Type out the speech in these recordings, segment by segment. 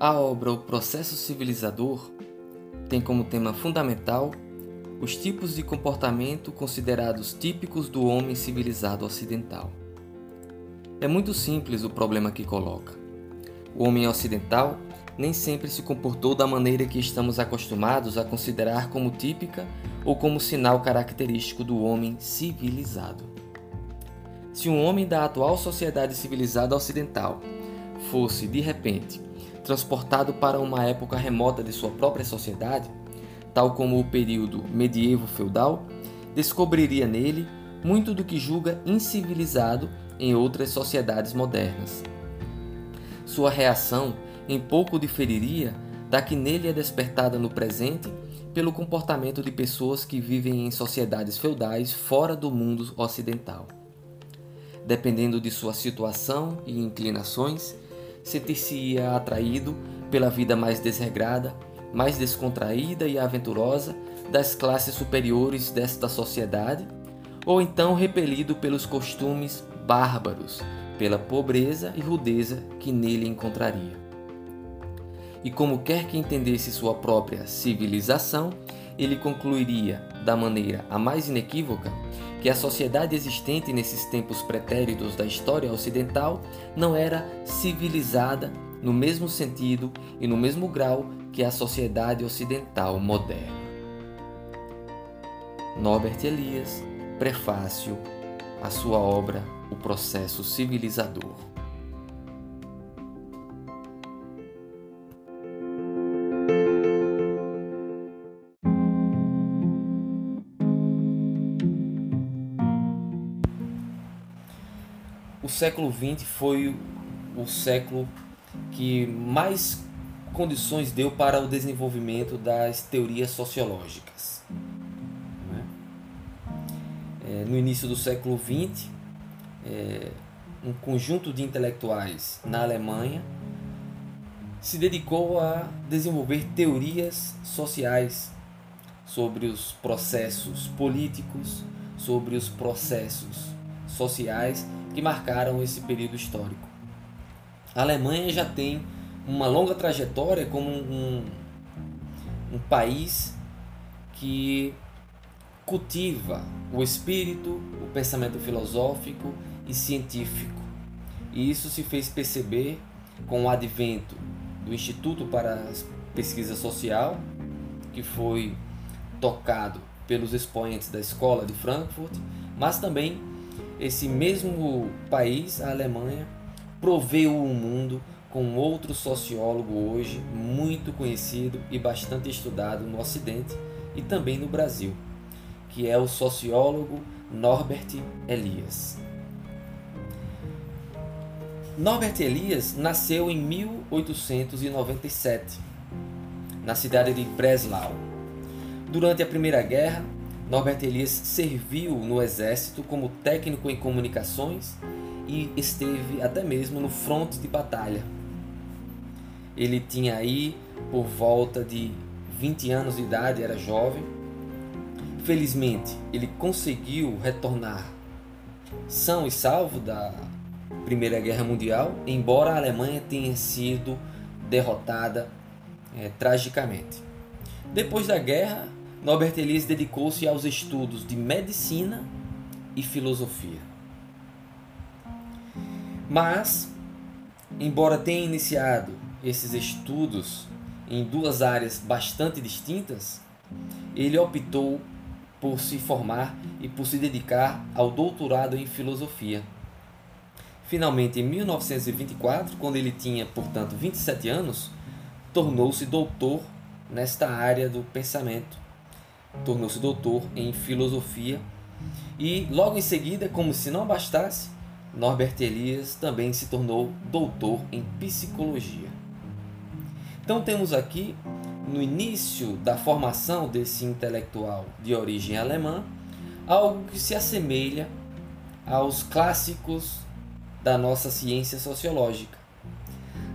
A obra O Processo Civilizador tem como tema fundamental os tipos de comportamento considerados típicos do homem civilizado ocidental. É muito simples o problema que coloca. O homem ocidental nem sempre se comportou da maneira que estamos acostumados a considerar como típica ou como sinal característico do homem civilizado. Se um homem da atual sociedade civilizada ocidental fosse, de repente, transportado para uma época remota de sua própria sociedade, tal como o período medievo feudal, descobriria nele muito do que julga incivilizado em outras sociedades modernas. Sua reação em pouco diferiria da que nele é despertada no presente pelo comportamento de pessoas que vivem em sociedades feudais fora do mundo ocidental. Dependendo de sua situação e inclinações, sentir-se-ia atraído pela vida mais desregrada, mais descontraída e aventurosa das classes superiores desta sociedade, ou então repelido pelos costumes bárbaros, pela pobreza e rudeza que nele encontraria. E como quer que entendesse sua própria civilização, ele concluiria, da maneira a mais inequívoca, que a sociedade existente nesses tempos pretéritos da história ocidental não era civilizada no mesmo sentido e no mesmo grau que a sociedade ocidental moderna. Norbert Elias, prefácio à sua obra O Processo Civilizador. Século XX foi o século que mais condições deu para o desenvolvimento das teorias sociológicas. Né? É, no início do século XX, é, um conjunto de intelectuais na Alemanha se dedicou a desenvolver teorias sociais sobre os processos políticos, sobre os processos sociais que marcaram esse período histórico. A Alemanha já tem uma longa trajetória como um, um país que cultiva o espírito, o pensamento filosófico e científico. E isso se fez perceber com o advento do Instituto para Pesquisa Social, que foi tocado pelos expoentes da Escola de Frankfurt, mas também esse mesmo país, a Alemanha, proveu o mundo com outro sociólogo hoje muito conhecido e bastante estudado no Ocidente e também no Brasil, que é o sociólogo Norbert Elias. Norbert Elias nasceu em 1897, na cidade de Breslau. Durante a Primeira Guerra, Norbert Elias serviu no exército como técnico em comunicações e esteve até mesmo no fronte de batalha. Ele tinha aí por volta de 20 anos de idade, era jovem. Felizmente, ele conseguiu retornar são e salvo da Primeira Guerra Mundial, embora a Alemanha tenha sido derrotada é, tragicamente. Depois da guerra, Norbert Elias dedicou-se aos estudos de medicina e filosofia. Mas, embora tenha iniciado esses estudos em duas áreas bastante distintas, ele optou por se formar e por se dedicar ao doutorado em filosofia. Finalmente, em 1924, quando ele tinha, portanto, 27 anos, tornou-se doutor nesta área do pensamento. Tornou-se doutor em filosofia e, logo em seguida, como se não bastasse, Norbert Elias também se tornou doutor em psicologia. Então temos aqui, no início da formação desse intelectual de origem alemã, algo que se assemelha aos clássicos da nossa ciência sociológica.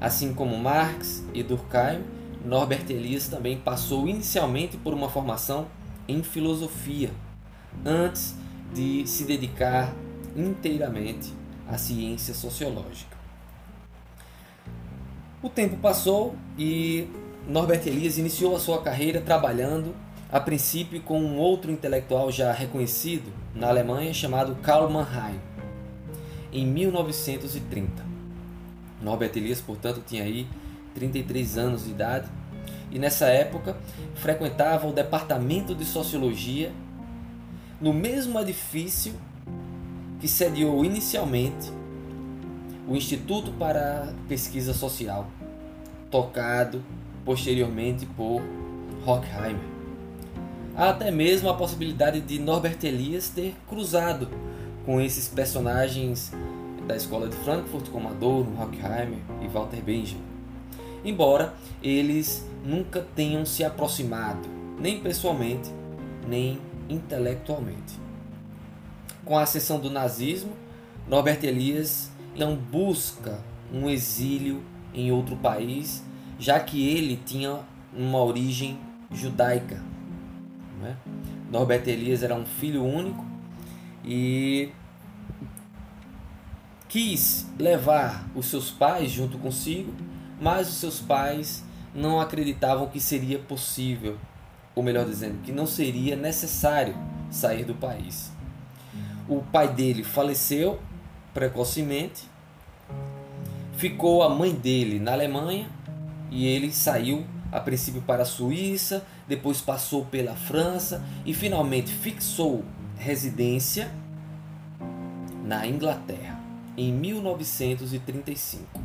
Assim como Marx e Durkheim, Norbert Elias também passou inicialmente por uma formação em filosofia, antes de se dedicar inteiramente a ciência sociológica. O tempo passou e Norbert Elias iniciou a sua carreira trabalhando, a princípio, com um outro intelectual já reconhecido na Alemanha chamado Karl Mannheim, em 1930. Norbert Elias, portanto, tinha aí 33 anos de idade e nessa época frequentava o departamento de sociologia no mesmo edifício que sediou inicialmente o Instituto para Pesquisa Social, tocado posteriormente por Horkheimer. Há até mesmo a possibilidade de Norbert Elias ter cruzado com esses personagens da escola de Frankfurt, como Adorno, Horkheimer e Walter Benjamin. Embora eles nunca tenham se aproximado, nem pessoalmente, nem intelectualmente. Com a ascensão do nazismo, Norbert Elias não busca um exílio em outro país, já que ele tinha uma origem judaica. É? Norbert Elias era um filho único e quis levar os seus pais junto consigo, mas os seus pais não acreditavam que seria possível, ou melhor dizendo, que não seria necessário sair do país. O pai dele faleceu precocemente, ficou a mãe dele na Alemanha e ele saiu a princípio para a Suíça, depois passou pela França e finalmente fixou residência na Inglaterra em 1935.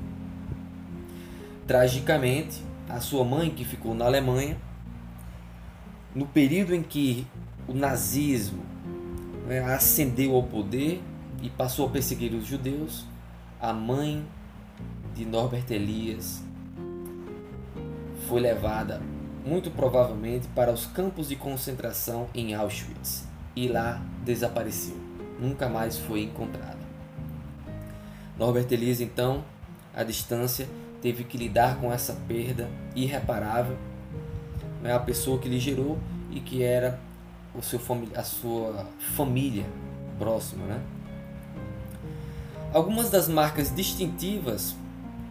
Tragicamente, a sua mãe, que ficou na Alemanha, no período em que o nazismo né, ascendeu ao poder e passou a perseguir os judeus, a mãe de Norbert Elias foi levada, muito provavelmente, para os campos de concentração em Auschwitz e lá desapareceu. Nunca mais foi encontrada. Norbert Elias, então, à distância, teve que lidar com essa perda irreparável. Né? A pessoa que lhe gerou e que era o seu a sua família próxima. Né? Algumas das marcas distintivas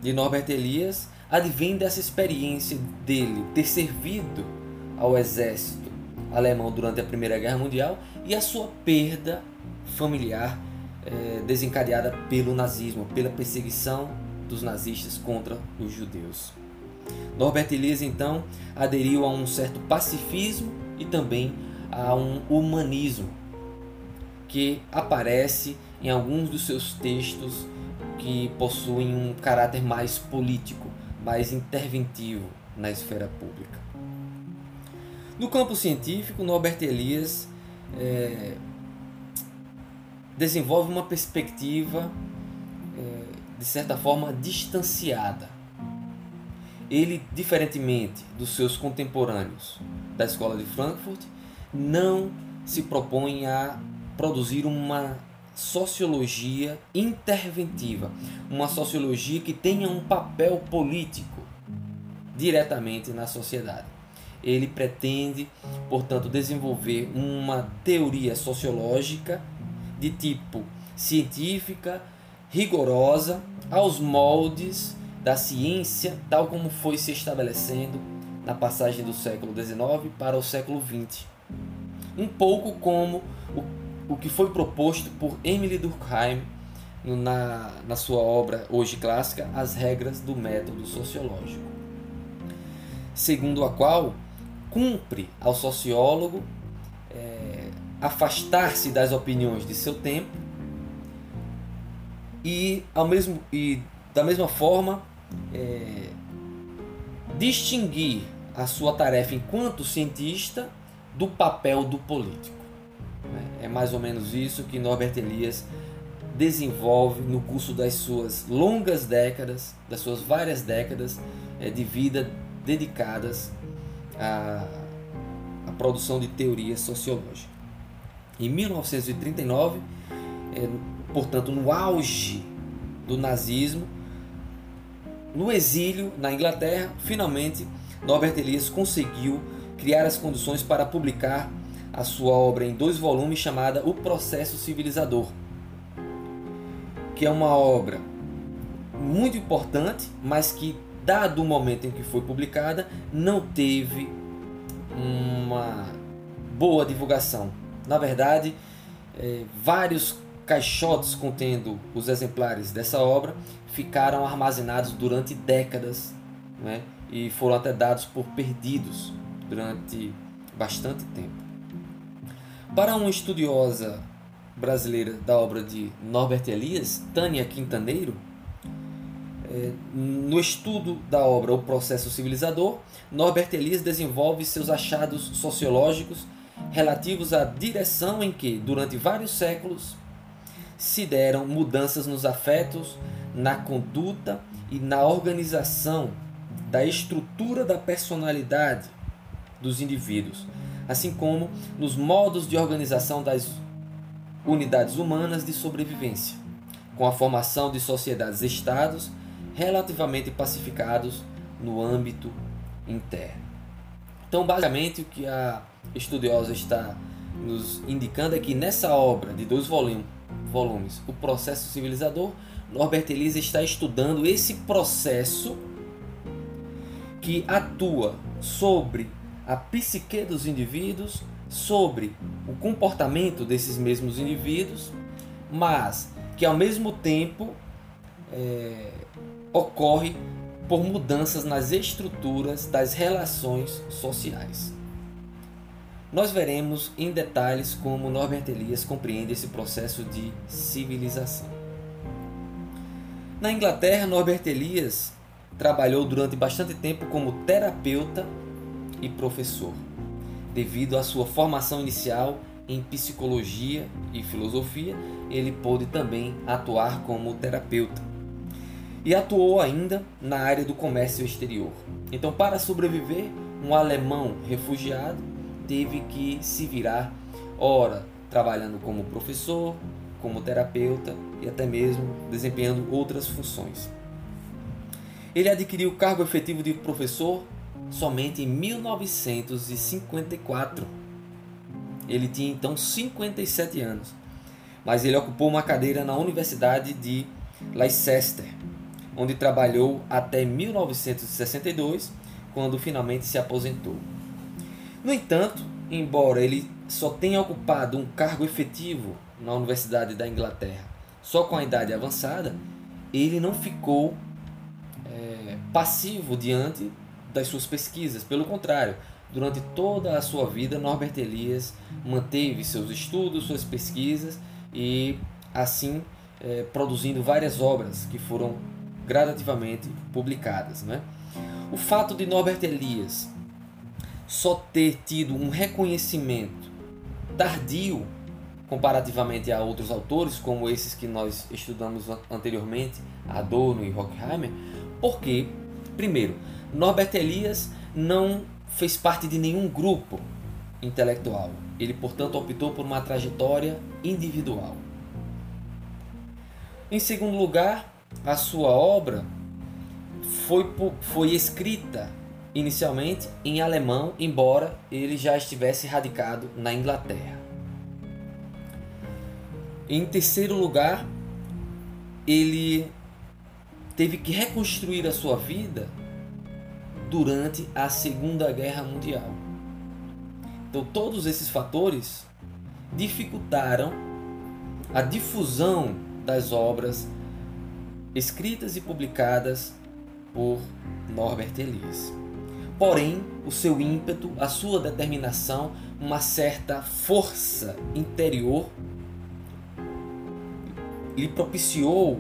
de Norbert Elias advêm dessa experiência dele ter servido ao exército alemão durante a Primeira Guerra Mundial e a sua perda familiar é, desencadeada pelo nazismo, pela perseguição dos nazistas contra os judeus. Norbert Elias então aderiu a um certo pacifismo e também a um humanismo que aparece em alguns dos seus textos que possuem um caráter mais político, mais interventivo na esfera pública. No campo científico, Norbert Elias é, desenvolve uma perspectiva de certa forma, distanciada. Ele, diferentemente dos seus contemporâneos da escola de Frankfurt, não se propõe a produzir uma sociologia interventiva, uma sociologia que tenha um papel político diretamente na sociedade. Ele pretende, portanto, desenvolver uma teoria sociológica de tipo científica, rigorosa aos moldes da ciência, tal como foi se estabelecendo na passagem do século XIX para o século XX. Um pouco como o, o que foi proposto por Emily Durkheim na, na sua obra hoje clássica As Regras do Método Sociológico, segundo a qual cumpre ao sociólogo é, afastar-se das opiniões de seu tempo e, ao mesmo, e da mesma forma é, distinguir a sua tarefa enquanto cientista do papel do político. Né? É mais ou menos isso que Norbert Elias desenvolve no curso das suas longas décadas, das suas várias décadas é, de vida dedicadas à, à produção de teoria sociológica. Em 1939, é, portanto, no auge do nazismo, no exílio na Inglaterra, finalmente Norbert Elias conseguiu criar as condições para publicar a sua obra em dois volumes chamada O Processo Civilizador, que é uma obra muito importante, mas que dado o momento em que foi publicada, não teve uma boa divulgação. Na verdade, é, vários caixotes contendo os exemplares dessa obra ficaram armazenados durante décadas né, e foram até dados por perdidos durante bastante tempo. Para uma estudiosa brasileira da obra de Norbert Elias, Tânia Quintaneiro, é, no estudo da obra O Processo Civilizador, Norbert Elias desenvolve seus achados sociológicos relativos à direção em que, durante vários séculos, se deram mudanças nos afetos, na conduta e na organização da estrutura da personalidade dos indivíduos, assim como nos modos de organização das unidades humanas de sobrevivência, com a formação de sociedades-estados relativamente pacificados no âmbito interno. Então, basicamente, o que a estudiosa está nos indicando é que nessa obra de dois volumes, O Processo Civilizador, Norbert Elias está estudando esse processo que atua sobre a psique dos indivíduos, sobre o comportamento desses mesmos indivíduos, mas que ao mesmo tempo é, ocorre por mudanças nas estruturas das relações sociais. Nós veremos em detalhes como Norbert Elias compreende esse processo de civilização. Na Inglaterra, Norbert Elias trabalhou durante bastante tempo como terapeuta e professor, devido à sua formação inicial em psicologia e filosofia, ele pôde também atuar como terapeuta e atuou ainda na área do comércio exterior. Então, para sobreviver, um alemão refugiado teve que se virar, ora trabalhando como professor, como terapeuta e até mesmo desempenhando outras funções. Ele adquiriu o cargo efetivo de professor somente em 1954. Ele tinha então 57 anos, mas ele ocupou uma cadeira na Universidade de Leicester, onde trabalhou até 1962, quando finalmente se aposentou. No entanto, embora ele só tenha ocupado um cargo efetivo na Universidade da Inglaterra só com a idade avançada, ele não ficou é, passivo diante das suas pesquisas. Pelo contrário, durante toda a sua vida, Norbert Elias manteve seus estudos, suas pesquisas e assim é, produzindo várias obras que foram gradativamente publicadas. Né? O fato de Norbert Elias só ter tido um reconhecimento tardio comparativamente a outros autores, como esses que nós estudamos anteriormente, Adorno e Horkheimer, porque, primeiro, Norbert Elias não fez parte de nenhum grupo intelectual. Ele, portanto, optou por uma trajetória individual. Em segundo lugar, a sua obra foi, foi escrita inicialmente em alemão, embora ele já estivesse radicado na Inglaterra. Em terceiro lugar, ele teve que reconstruir a sua vida durante a Segunda Guerra Mundial. Então, todos esses fatores dificultaram a difusão das obras escritas e publicadas por Norbert Elias. Porém, o seu ímpeto, a sua determinação, uma certa força interior lhe propiciou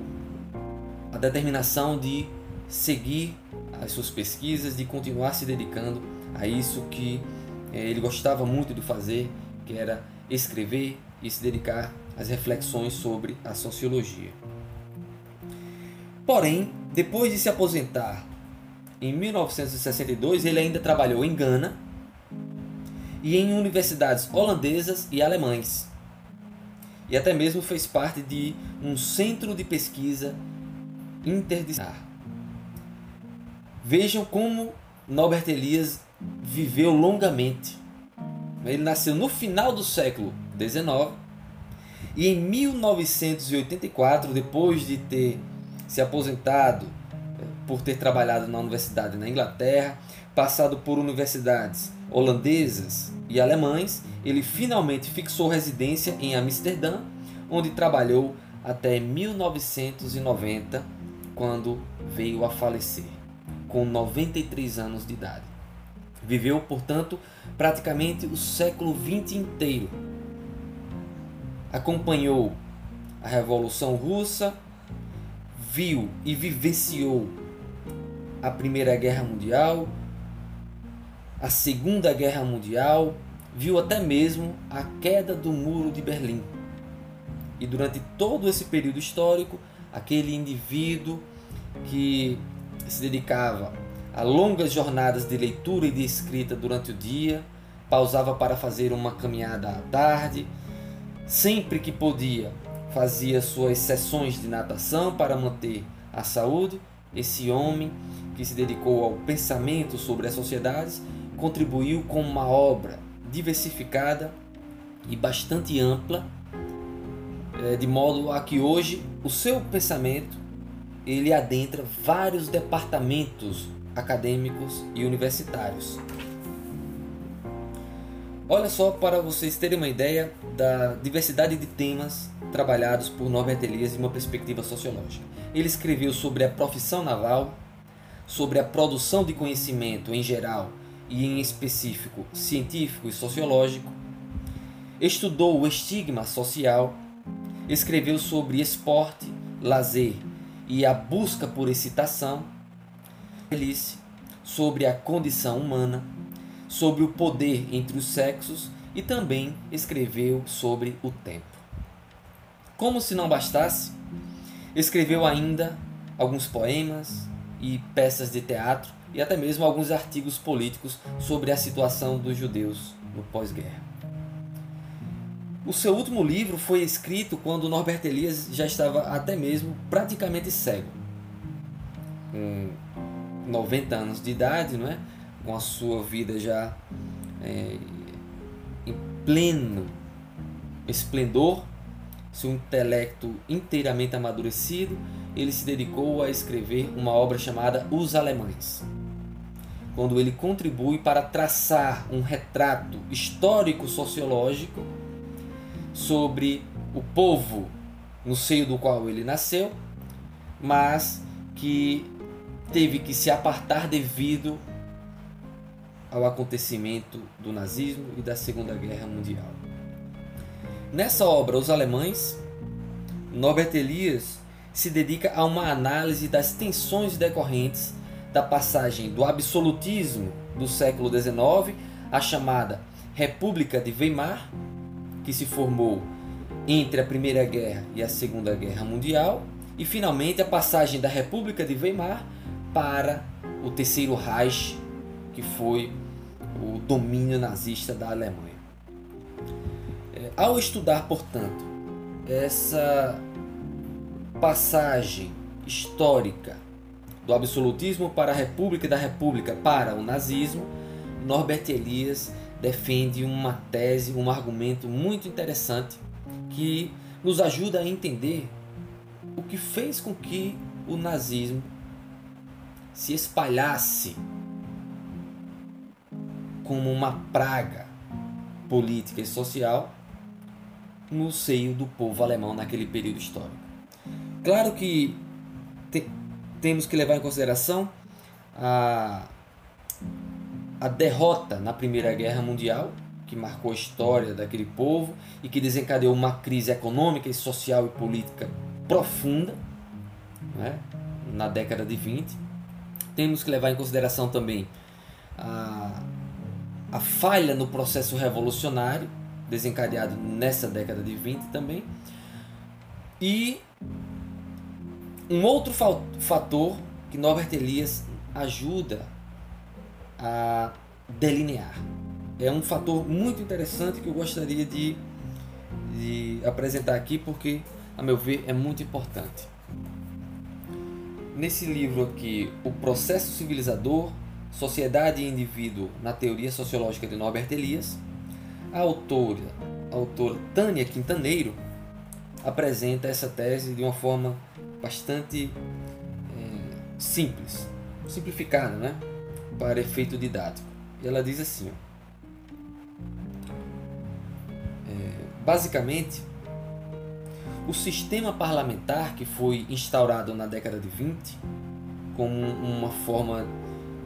a determinação de seguir as suas pesquisas, de continuar se dedicando a isso que eh, ele gostava muito de fazer, que era escrever e se dedicar às reflexões sobre a sociologia. Porém, depois de se aposentar em 1962, ele ainda trabalhou em Gana e em universidades holandesas e alemães. E até mesmo fez parte de um centro de pesquisa interdisciplinar. Vejam como Norbert Elias viveu longamente. Ele nasceu no final do século XIX e em 1984, depois de ter se aposentado por ter trabalhado na universidade na Inglaterra, passado por universidades holandesas e alemães, ele finalmente fixou residência em Amsterdã, onde trabalhou até 1990, quando veio a falecer, com 93 anos de idade. Viveu, portanto, praticamente o século XX inteiro. Acompanhou a Revolução Russa, viu e vivenciou a Primeira Guerra Mundial, a Segunda Guerra Mundial, viu até mesmo a queda do Muro de Berlim. E durante todo esse período histórico, aquele indivíduo que se dedicava a longas jornadas de leitura e de escrita durante o dia, pausava para fazer uma caminhada à tarde, sempre que podia, fazia suas sessões de natação para manter a saúde. Esse homem que se dedicou ao pensamento sobre as sociedades contribuiu com uma obra diversificada e bastante ampla, eh, de modo a que hoje o seu pensamento ele adentra vários departamentos acadêmicos e universitários. Olha só para vocês terem uma ideia da diversidade de temas trabalhados por Norbert Elias em uma perspectiva sociológica. Ele escreveu sobre a profissão naval, sobre a produção de conhecimento em geral e em específico científico e sociológico, estudou o estigma social, escreveu sobre esporte, lazer e a busca por excitação, sobre a condição humana, sobre o poder entre os sexos e também escreveu sobre o tempo. Como se não bastasse, escreveu ainda alguns poemas e peças de teatro e até mesmo alguns artigos políticos sobre a situação dos judeus no pós-guerra. O seu último livro foi escrito quando Norbert Elias já estava até mesmo praticamente cego. Com 90 anos de idade, não é? com a sua vida já é, em pleno esplendor, seu intelecto inteiramente amadurecido, ele se dedicou a escrever uma obra chamada Os Alemães quando ele contribui para traçar um retrato histórico-sociológico sobre o povo no seio do qual ele nasceu, mas que teve que se apartar devido ao acontecimento do nazismo e da Segunda Guerra Mundial. Nessa obra, Os Alemães, Norbert Elias se dedica a uma análise das tensões decorrentes da passagem do absolutismo do século XIX à chamada República de Weimar, que se formou entre a Primeira Guerra e a Segunda Guerra Mundial, e finalmente a passagem da República de Weimar para o Terceiro Reich, que foi o domínio nazista da Alemanha. É, ao estudar, portanto, essa passagem histórica do absolutismo para a república e da república para o nazismo, Norbert Elias defende uma tese, um argumento muito interessante que nos ajuda a entender o que fez com que o nazismo se espalhasse como uma praga política e social no seio do povo alemão naquele período histórico. Claro que temos que levar em consideração a, a derrota na Primeira Guerra Mundial, que marcou a história daquele povo e que desencadeou uma crise econômica, social e política profunda né, na década de 20. Temos que levar em consideração também a, a falha no processo revolucionário, desencadeado nessa década de 20 também. E um outro fator que Norbert Elias ajuda a delinear. É um fator muito interessante que eu gostaria de, de apresentar aqui porque, a meu ver, é muito importante. Nesse livro aqui, O Processo Civilizador, Sociedade e Indivíduo na Teoria Sociológica de Norbert Elias, a autora, a autora Tânia Quintaneiro apresenta essa tese de uma forma bastante é, simples, simplificada, né? Para efeito didático. E ela diz assim: ó, é, basicamente, o sistema parlamentar que foi instaurado na década de 20 como uma forma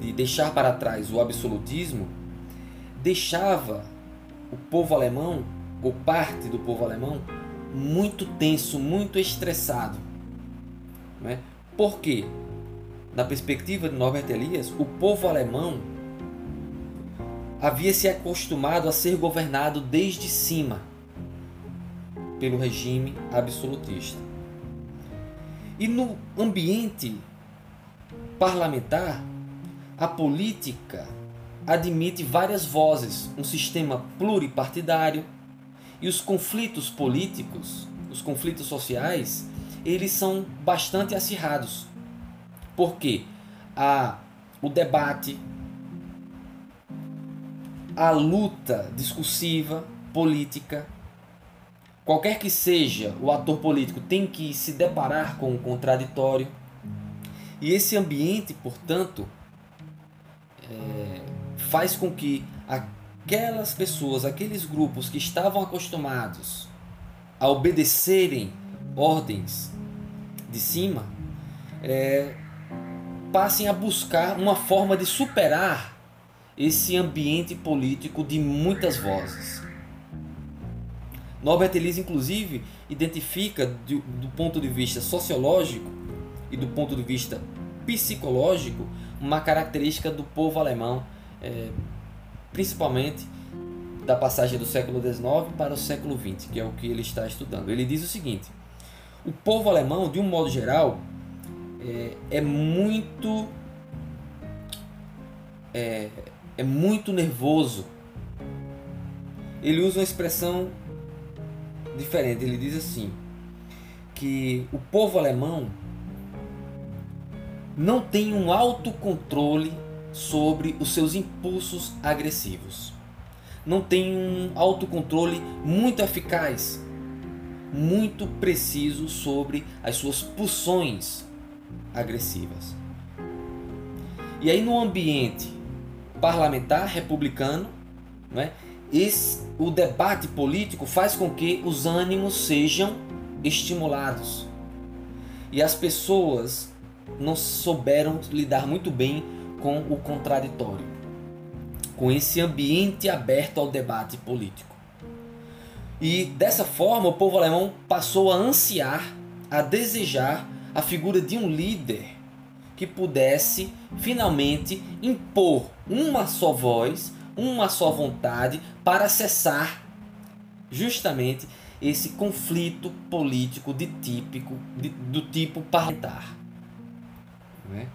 de deixar para trás o absolutismo, deixava o povo alemão, ou parte do povo alemão, muito tenso, muito estressado. Né? Por quê? Na perspectiva de Norbert Elias, o povo alemão havia se acostumado a ser governado desde cima pelo regime absolutista. E no ambiente parlamentar, a política admite várias vozes, um sistema pluripartidário, e os conflitos políticos, os conflitos sociais, eles são bastante acirrados. Porque há o debate, a luta discursiva, política, qualquer que seja o ator político tem que se deparar com o contraditório. E esse ambiente, portanto, é, faz com que aquelas pessoas, aqueles grupos que estavam acostumados a obedecerem ordens de cima, é, passem a buscar uma forma de superar esse ambiente político de muitas vozes. Norbert Elias, inclusive, identifica do, do ponto de vista sociológico e do ponto de vista psicológico uma característica do povo alemão, é, principalmente da passagem do século XIX para o século XX, que é o que ele está estudando. Ele diz o seguinte: o povo alemão, de um modo geral, é, é muito é, é muito nervoso. Ele usa uma expressão diferente. Ele diz assim que o povo alemão não tem um autocontrole sobre os seus impulsos agressivos. Não tem um autocontrole muito eficaz, muito preciso sobre as suas pulsões agressivas. E aí no ambiente parlamentar republicano, né, esse, o debate político faz com que os ânimos sejam estimulados. E as pessoas não souberam lidar muito bem com o contraditório, com esse ambiente aberto ao debate político. E dessa forma, o povo alemão passou a ansiar, a desejar a figura de um líder que pudesse finalmente impor uma só voz uma só vontade para cessar justamente esse conflito político de típico de, do tipo parlamentar. É?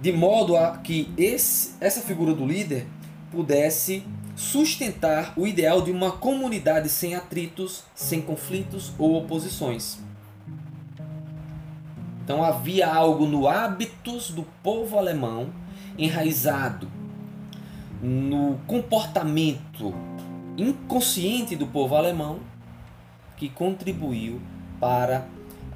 De modo a que esse, essa figura do líder pudesse sustentar o ideal de uma comunidade sem atritos, sem conflitos ou oposições. Então havia algo no hábitos do povo alemão enraizado no comportamento inconsciente do povo alemão que contribuiu para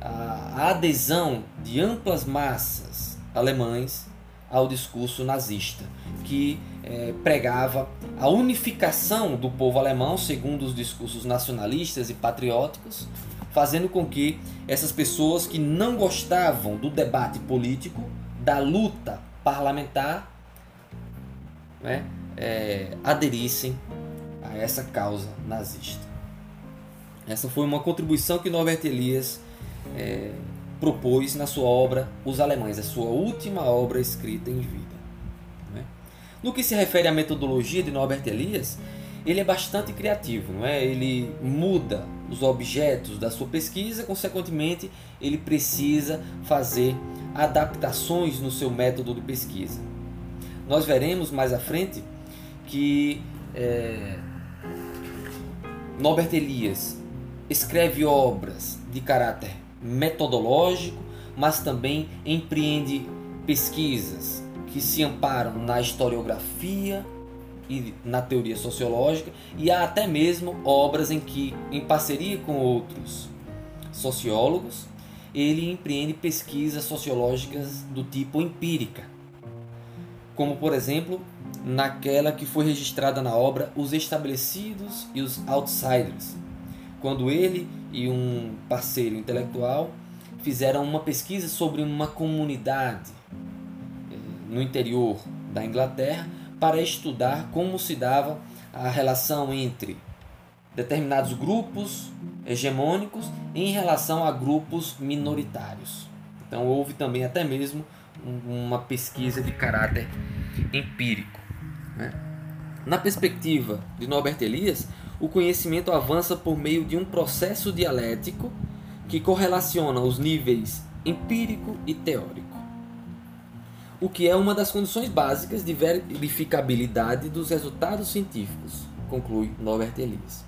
a adesão de amplas massas alemães ao discurso nazista, que eh, pregava a unificação do povo alemão segundo os discursos nacionalistas e patrióticos, fazendo com que essas pessoas que não gostavam do debate político, da luta parlamentar, né, é, aderissem a essa causa nazista. Essa foi uma contribuição que Norbert Elias é, propôs na sua obra Os Alemães, a sua última obra escrita em vida. No que se refere à metodologia de Norbert Elias, ele é bastante criativo, não é? Ele muda os objetos da sua pesquisa, consequentemente, ele precisa fazer adaptações no seu método de pesquisa. Nós veremos mais à frente que é, Norbert Elias escreve obras de caráter metodológico, mas também empreende pesquisas que se amparam na historiografia e na teoria sociológica e há até mesmo obras em que em parceria com outros sociólogos ele empreende pesquisas sociológicas do tipo empírica, como por exemplo naquela que foi registrada na obra Os Estabelecidos e os Outsiders, quando ele e um parceiro intelectual fizeram uma pesquisa sobre uma comunidade no interior da Inglaterra para estudar como se dava a relação entre determinados grupos hegemônicos em relação a grupos minoritários. Então houve também até mesmo uma pesquisa de caráter empírico. Né? Na perspectiva de Norbert Elias, o conhecimento avança por meio de um processo dialético que correlaciona os níveis empírico e teórico, o que é uma das condições básicas de verificabilidade dos resultados científicos, conclui Norbert Elias.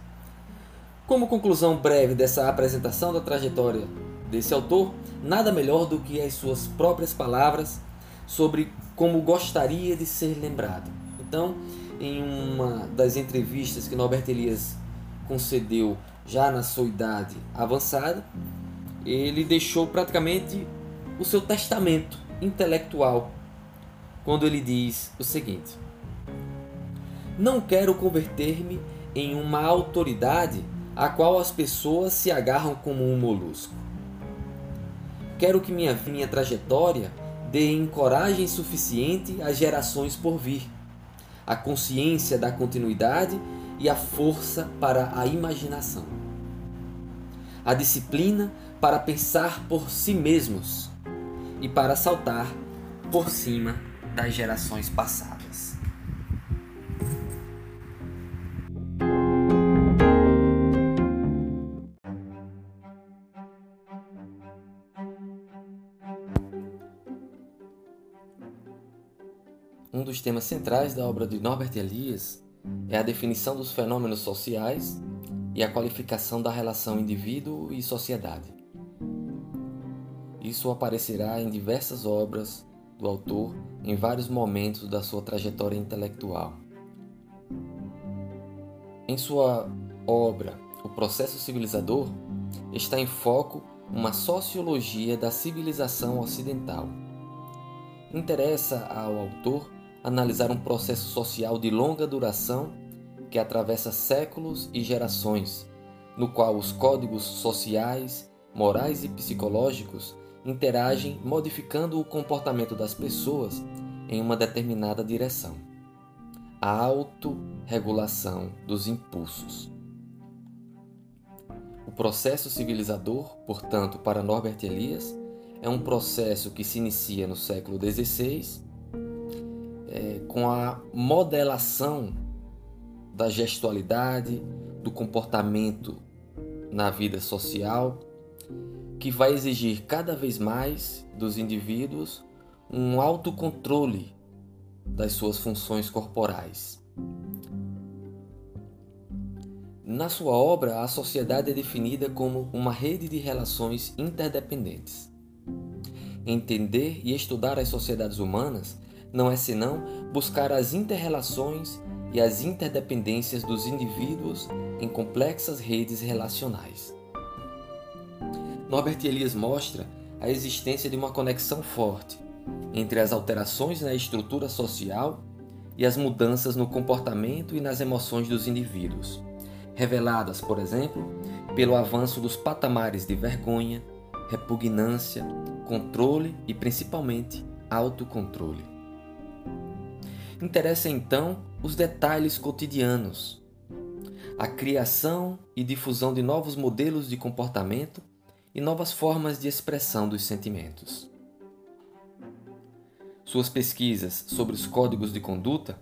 Como conclusão breve dessa apresentação da trajetória desse autor, nada melhor do que as suas próprias palavras sobre como gostaria de ser lembrado. Então, em uma das entrevistas que Norbert Elias concedeu já na sua idade avançada, ele deixou praticamente o seu testamento intelectual quando ele diz o seguinte: Não quero converter-me em uma autoridade a qual as pessoas se agarram como um molusco. Quero que minha, minha trajetória dê coragem suficiente às gerações por vir, a consciência da continuidade e a força para a imaginação, a disciplina para pensar por si mesmos e para saltar por cima das gerações passadas. Um dos temas centrais da obra de Norbert Elias é a definição dos fenômenos sociais e a qualificação da relação indivíduo e sociedade. Isso aparecerá em diversas obras do autor em vários momentos da sua trajetória intelectual. Em sua obra O Processo Civilizador, está em foco uma sociologia da civilização ocidental. Interessa ao autor analisar um processo social de longa duração que atravessa séculos e gerações, no qual os códigos sociais, morais e psicológicos interagem modificando o comportamento das pessoas em uma determinada direção. A autorregulação dos impulsos. O processo civilizador, portanto, para Norbert Elias, é um processo que se inicia no século XVI é, com a modelação da gestualidade, do comportamento na vida social, que vai exigir cada vez mais dos indivíduos um autocontrole das suas funções corporais. Na sua obra, a sociedade é definida como uma rede de relações interdependentes. Entender e estudar as sociedades humanas não é senão buscar as interrelações e as interdependências dos indivíduos em complexas redes relacionais. Norbert Elias mostra a existência de uma conexão forte entre as alterações na estrutura social e as mudanças no comportamento e nas emoções dos indivíduos, reveladas, por exemplo, pelo avanço dos patamares de vergonha, repugnância, controle e principalmente autocontrole. Interessa então os detalhes cotidianos, a criação e difusão de novos modelos de comportamento e novas formas de expressão dos sentimentos. Suas pesquisas sobre os códigos de conduta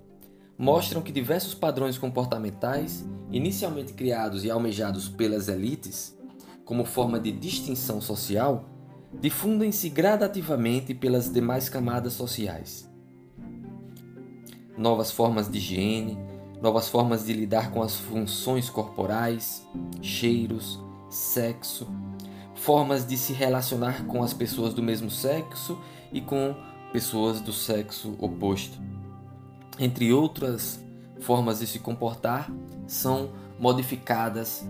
mostram que diversos padrões comportamentais, inicialmente criados e almejados pelas elites como forma de distinção social, difundem-se gradativamente pelas demais camadas sociais novas formas de higiene, novas formas de lidar com as funções corporais, cheiros, sexo, formas de se relacionar com as pessoas do mesmo sexo e com pessoas do sexo oposto. Entre outras formas de se comportar, são modificadas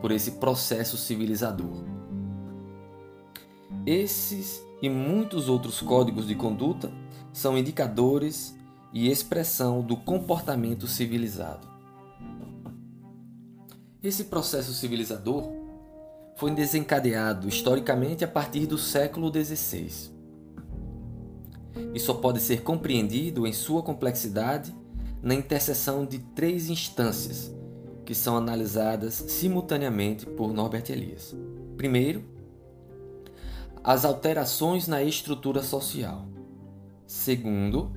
por esse processo civilizador. Esses e muitos outros códigos de conduta são indicadores e expressão do comportamento civilizado. Esse processo civilizador foi desencadeado historicamente a partir do século XVI. E só pode ser compreendido em sua complexidade na interseção de três instâncias que são analisadas simultaneamente por Norbert Elias. Primeiro, as alterações na estrutura social. Segundo,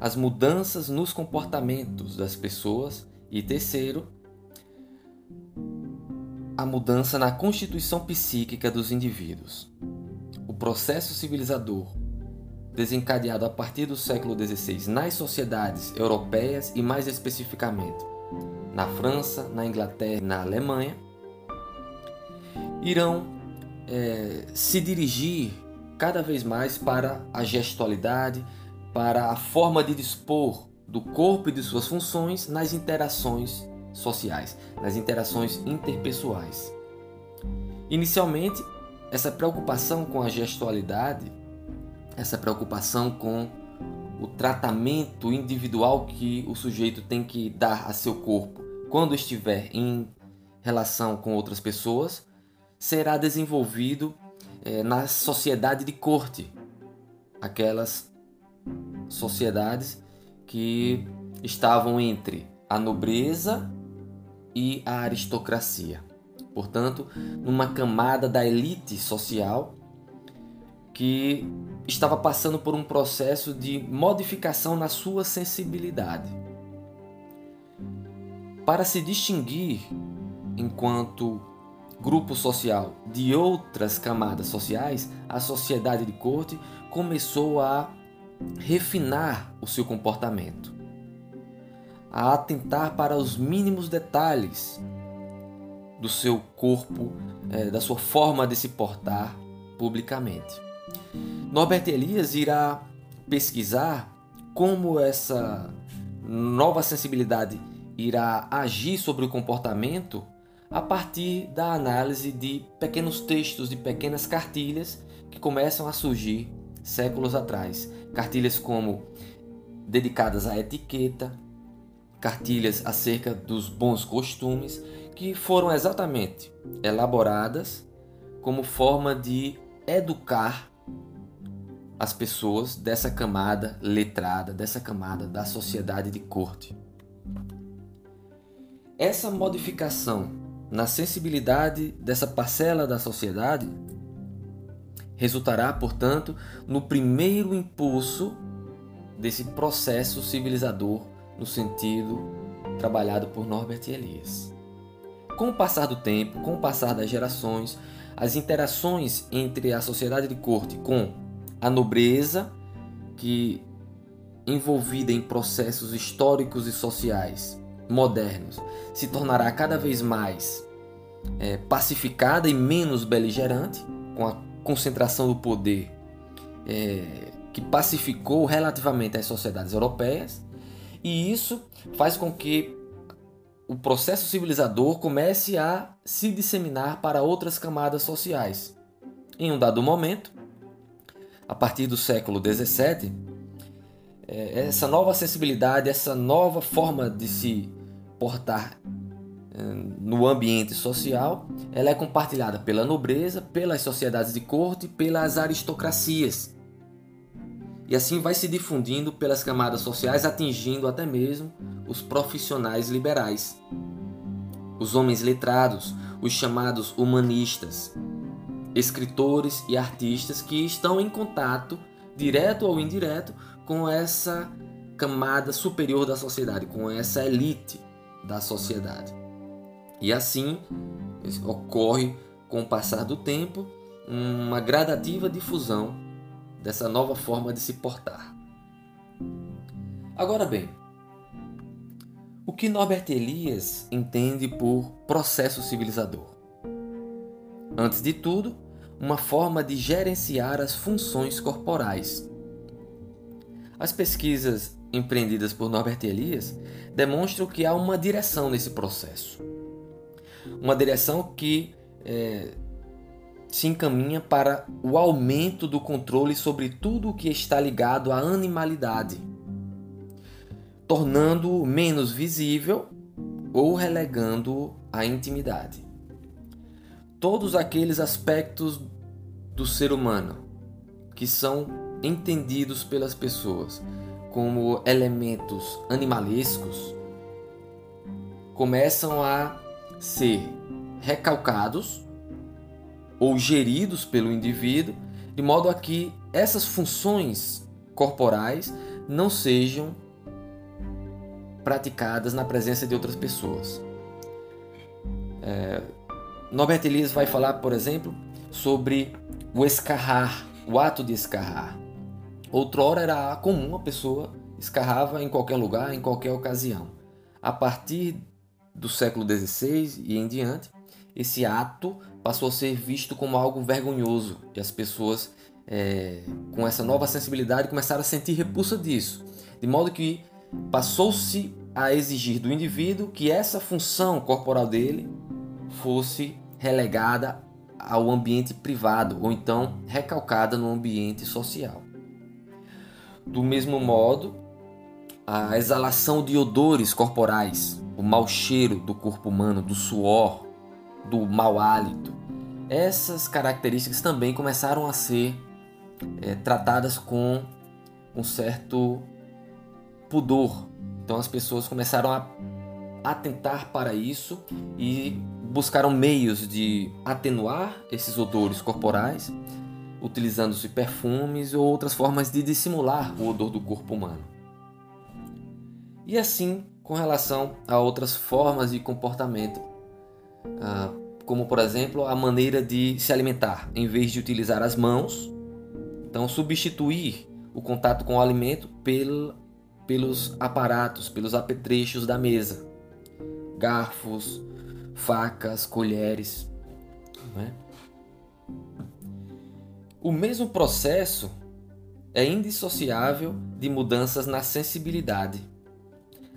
as mudanças nos comportamentos das pessoas. E terceiro, a mudança na constituição psíquica dos indivíduos. O processo civilizador, desencadeado a partir do século XVI nas sociedades europeias e mais especificamente na França, na Inglaterra e na Alemanha, irão é, se dirigir cada vez mais para a gestualidade, para a forma de dispor do corpo e de suas funções nas interações sociais, nas interações interpessoais. Inicialmente, essa preocupação com a gestualidade, essa preocupação com o tratamento individual que o sujeito tem que dar a seu corpo quando estiver em relação com outras pessoas, será desenvolvido é, na sociedade de corte, aquelas sociedades que estavam entre a nobreza e a aristocracia. Portanto, numa camada da elite social que estava passando por um processo de modificação na sua sensibilidade. Para se distinguir enquanto grupo social de outras camadas sociais, a sociedade de corte começou a refinar o seu comportamento, a atentar para os mínimos detalhes do seu corpo, é, da sua forma de se portar publicamente. Norbert Elias irá pesquisar como essa nova sensibilidade irá agir sobre o comportamento a partir da análise de pequenos textos, de pequenas cartilhas que começam a surgir séculos atrás. Cartilhas como dedicadas à etiqueta, cartilhas acerca dos bons costumes, que foram exatamente elaboradas como forma de educar as pessoas dessa camada letrada, dessa camada da sociedade de corte. Essa modificação na sensibilidade dessa parcela da sociedade resultará, portanto, no primeiro impulso desse processo civilizador no sentido trabalhado por Norbert Elias. Com o passar do tempo, com o passar das gerações, as interações entre a sociedade de corte com a nobreza, que envolvida em processos históricos e sociais modernos se tornará cada vez mais é, pacificada e menos beligerante, com a concentração do poder é, que pacificou relativamente as sociedades europeias, e isso faz com que o processo civilizador comece a se disseminar para outras camadas sociais. Em um dado momento, a partir do século XVII, é, essa nova sensibilidade, essa nova forma de se portar é, no ambiente social, ela é compartilhada pela nobreza, pelas sociedades de corte, pelas aristocracias. E assim vai se difundindo pelas camadas sociais, atingindo até mesmo os profissionais liberais, os homens letrados, os chamados humanistas, escritores e artistas que estão em contato, direto ou indireto, com essa camada superior da sociedade, com essa elite da sociedade. E assim ocorre, com o passar do tempo, uma gradativa difusão dessa nova forma de se portar. Agora bem, o que Norbert Elias entende por processo civilizador? Antes de tudo, uma forma de gerenciar as funções corporais. As pesquisas empreendidas por Norbert Elias demonstram que há uma direção nesse processo. Uma direção que é, se encaminha para o aumento do controle sobre tudo o que está ligado à animalidade, tornando-o menos visível ou relegando-o à intimidade. Todos aqueles aspectos do ser humano que são entendidos pelas pessoas como elementos animalescos começam a ser recalcados ou geridos pelo indivíduo, de modo a que essas funções corporais não sejam praticadas na presença de outras pessoas. É, Norbert Elias vai falar, por exemplo, sobre o escarrar, o ato de escarrar. Outrora era comum a pessoa escarrava em qualquer lugar, em qualquer ocasião. A partir do século XVI e em diante, esse ato passou a ser visto como algo vergonhoso e as pessoas é, com essa nova sensibilidade começaram a sentir repulsa disso, de modo que passou-se a exigir do indivíduo que essa função corporal dele fosse relegada ao ambiente privado ou então recalcada no ambiente social. Do mesmo modo, a exalação de odores corporais, o mau cheiro do corpo humano, do suor, do mau hálito. Essas características também começaram a ser é, tratadas com um certo pudor. Então as pessoas começaram a atentar para isso e buscaram meios de atenuar esses odores corporais, utilizando-se perfumes ou outras formas de dissimular o odor do corpo humano. E assim com relação a outras formas de comportamento como por exemplo a maneira de se alimentar, em vez de utilizar as mãos, então substituir o contato com o alimento pel, pelos aparatos, pelos apetrechos da mesa, garfos, facas, colheres. É? O mesmo processo é indissociável de mudanças na sensibilidade,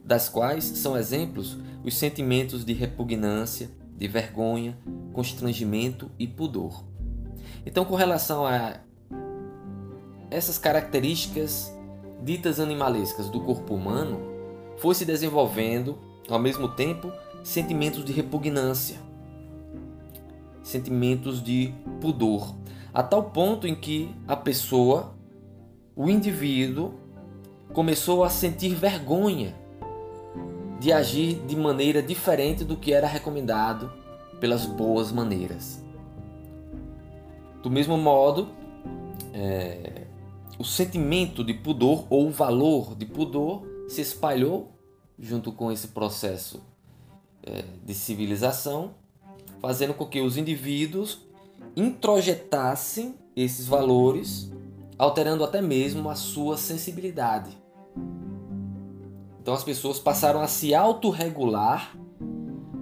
das quais são exemplos os sentimentos de repugnância, de vergonha, constrangimento e pudor. Então, com relação a essas características ditas animalescas do corpo humano, foi se desenvolvendo, ao mesmo tempo, sentimentos de repugnância, sentimentos de pudor, a tal ponto em que a pessoa, o indivíduo, começou a sentir vergonha de agir de maneira diferente do que era recomendado pelas boas maneiras. Do mesmo modo, é, o sentimento de pudor ou o valor de pudor se espalhou junto com esse processo é, de civilização, fazendo com que os indivíduos introjetassem esses valores, alterando até mesmo a sua sensibilidade. Então as pessoas passaram a se autorregular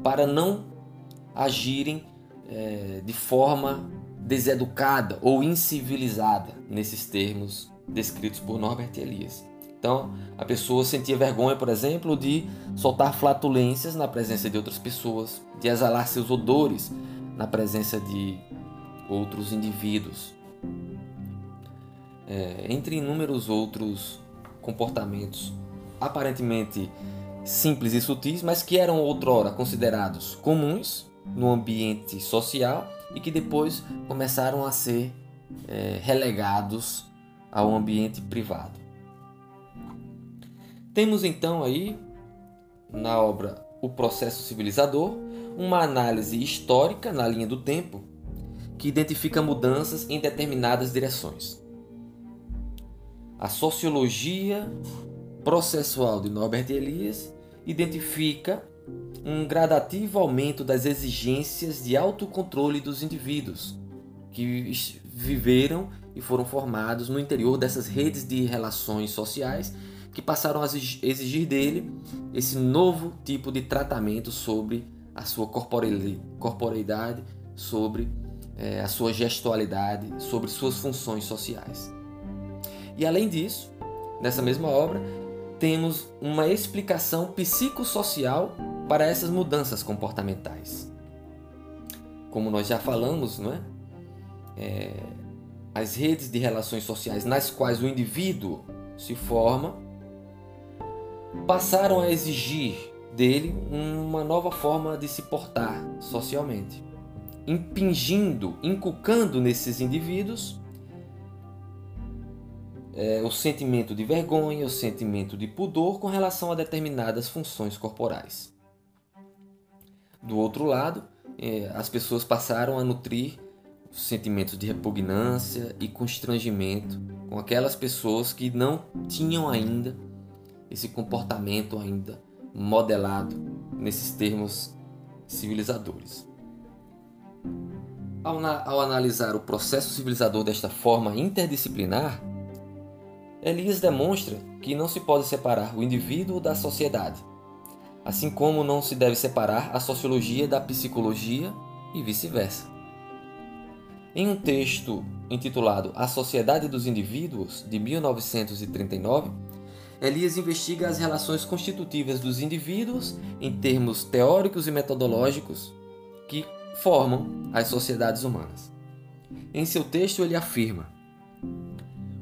para não agirem é, de forma deseducada ou incivilizada, nesses termos descritos por Norbert Elias. Então, a pessoa sentia vergonha, por exemplo, de soltar flatulências na presença de outras pessoas, de exalar seus odores na presença de outros indivíduos, é, entre inúmeros outros comportamentos aparentemente simples e sutis, mas que eram outrora considerados comuns no ambiente social e que depois começaram a ser é, relegados ao ambiente privado. Temos então aí na obra O Processo Civilizador uma análise histórica na linha do tempo que identifica mudanças em determinadas direções. A sociologia processual de Norbert Elias identifica um gradativo aumento das exigências de autocontrole dos indivíduos que viveram e foram formados no interior dessas redes de relações sociais que passaram a exigir dele esse novo tipo de tratamento sobre a sua corporeidade, sobre é, a sua gestualidade, sobre suas funções sociais. E além disso, nessa mesma obra, temos uma explicação psicossocial para essas mudanças comportamentais. Como nós já falamos, não é? é, as redes de relações sociais nas quais o indivíduo se forma passaram a exigir dele uma nova forma de se portar socialmente, impingindo, inculcando nesses indivíduos é, o sentimento de vergonha, o sentimento de pudor com relação a determinadas funções corporais. Do outro lado, é, as pessoas passaram a nutrir sentimentos de repugnância e constrangimento com aquelas pessoas que não tinham ainda esse comportamento ainda modelado nesses termos civilizadores. Ao, ao analisar o processo civilizador desta forma interdisciplinar, Elias demonstra que não se pode separar o indivíduo da sociedade, assim como não se deve separar a sociologia da psicologia e vice-versa. Em um texto intitulado A Sociedade dos Indivíduos, de 1939, Elias investiga as relações constitutivas dos indivíduos em termos teóricos e metodológicos que formam as sociedades humanas. Em seu texto, ele afirma: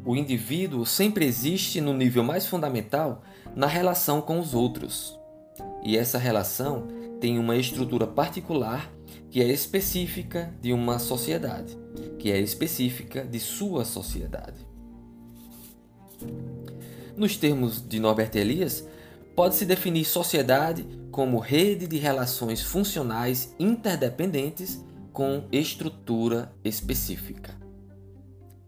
o indivíduo sempre existe no nível mais fundamental na relação com os outros. E essa relação tem uma estrutura particular que é específica de uma sociedade, que é específica de sua sociedade. Nos termos de Norbert Elias, pode-se definir sociedade como rede de relações funcionais interdependentes com estrutura específica.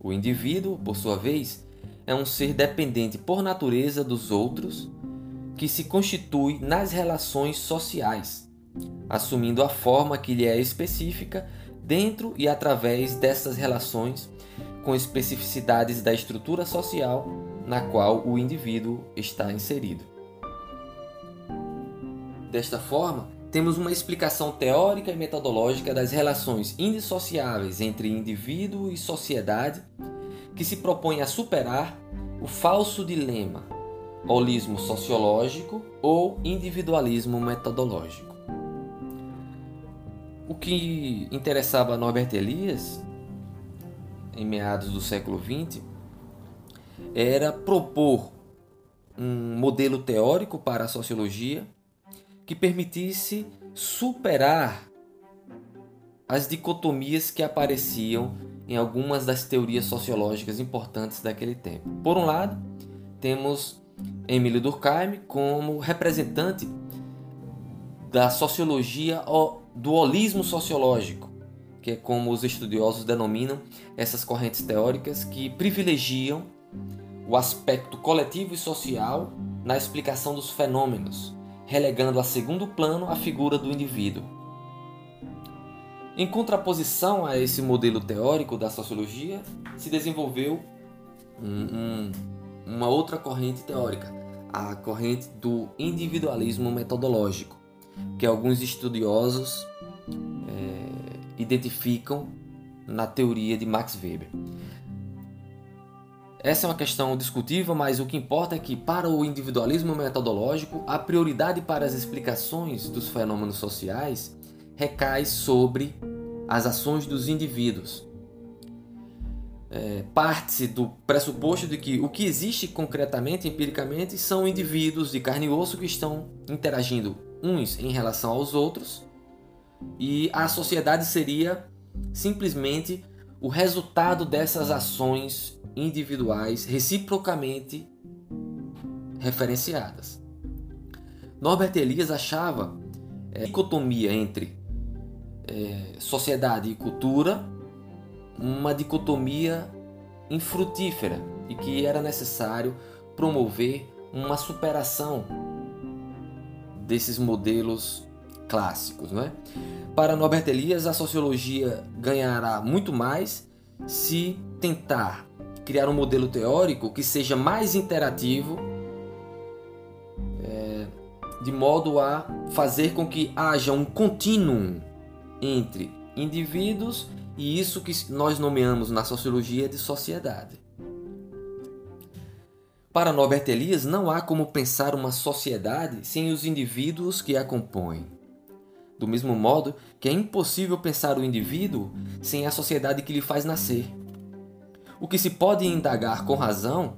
O indivíduo, por sua vez, é um ser dependente por natureza dos outros que se constitui nas relações sociais assumindo a forma que lhe é específica dentro e através dessas relações com especificidades da estrutura social na qual o indivíduo está inserido. Desta forma, temos uma explicação teórica e metodológica das relações indissociáveis entre indivíduo e sociedade que se propõe a superar o falso dilema holismo sociológico ou individualismo metodológico. O que interessava a Norbert Elias, em meados do século XX, era propor um modelo teórico para a sociologia que permitisse superar as dicotomias que apareciam em algumas das teorias sociológicas importantes daquele tempo. Por um lado, temos Emílio Durkheim como representante da sociologia do holismo sociológico, que é como os estudiosos denominam essas correntes teóricas que privilegiam o aspecto coletivo e social na explicação dos fenômenos, relegando a segundo plano a figura do indivíduo. Em contraposição a esse modelo teórico da sociologia, se desenvolveu um, um, uma outra corrente teórica, a corrente do individualismo metodológico, que alguns estudiosos é, identificam na teoria de Max Weber. Essa é uma questão discutível, mas o que importa é que, para o individualismo metodológico, a prioridade para as explicações dos fenômenos sociais recai sobre as ações dos indivíduos. É, Parte-se do pressuposto de que o que existe concretamente, empiricamente, são indivíduos de carne e osso que estão interagindo uns em relação aos outros, e a sociedade seria simplesmente o resultado dessas ações individuais reciprocamente referenciadas. Norbert Elias achava é, dicotomia entre é, sociedade e cultura uma dicotomia infrutífera e que era necessário promover uma superação desses modelos clássicos. Né? Para Norbert Elias, a sociologia ganhará muito mais se tentar criar um modelo teórico que seja mais interativo, é, de modo a fazer com que haja um contínuo entre indivíduos e isso que nós nomeamos na sociologia de sociedade. Para Norbert Elias, não há como pensar uma sociedade sem os indivíduos que a compõem. Do mesmo modo que é impossível pensar o indivíduo sem a sociedade que lhe faz nascer. O que se pode indagar com razão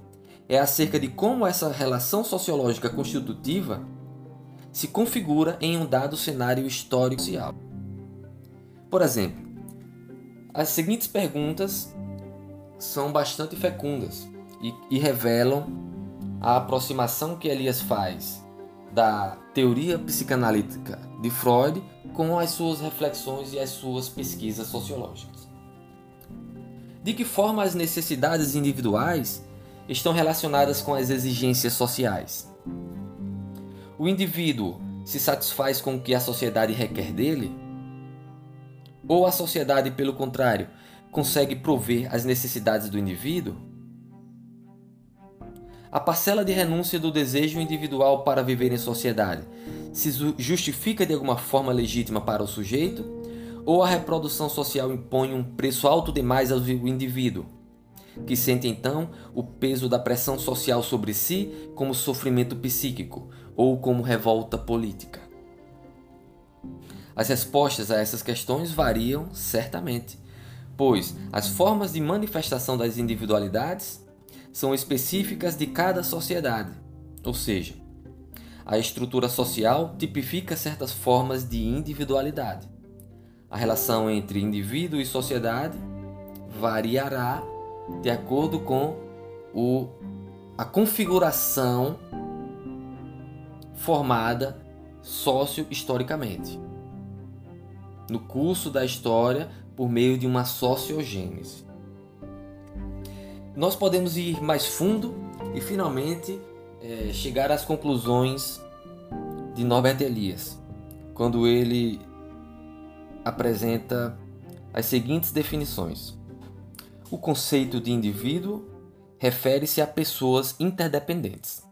é acerca de como essa relação sociológica constitutiva se configura em um dado cenário histórico social. Por exemplo, as seguintes perguntas são bastante fecundas e, e revelam a aproximação que Elias faz da teoria psicanalítica de Freud com as suas reflexões e as suas pesquisas sociológicas. De que forma as necessidades individuais estão relacionadas com as exigências sociais? O indivíduo se satisfaz com o que a sociedade requer dele? Ou a sociedade, pelo contrário, consegue prover as necessidades do indivíduo? A parcela de renúncia do desejo individual para viver em sociedade se justifica de alguma forma legítima para o sujeito? Ou a reprodução social impõe um preço alto demais ao indivíduo, que sente então o peso da pressão social sobre si como sofrimento psíquico ou como revolta política? As respostas a essas questões variam certamente, pois as formas de manifestação das individualidades são específicas de cada sociedade, ou seja, a estrutura social tipifica certas formas de individualidade. A relação entre indivíduo e sociedade variará de acordo com o, a configuração formada socio-historicamente no curso da história por meio de uma sociogênese. Nós podemos ir mais fundo e finalmente é, chegar às conclusões de Norbert Elias, quando ele apresenta as seguintes definições. O conceito de indivíduo refere-se a pessoas interdependentes.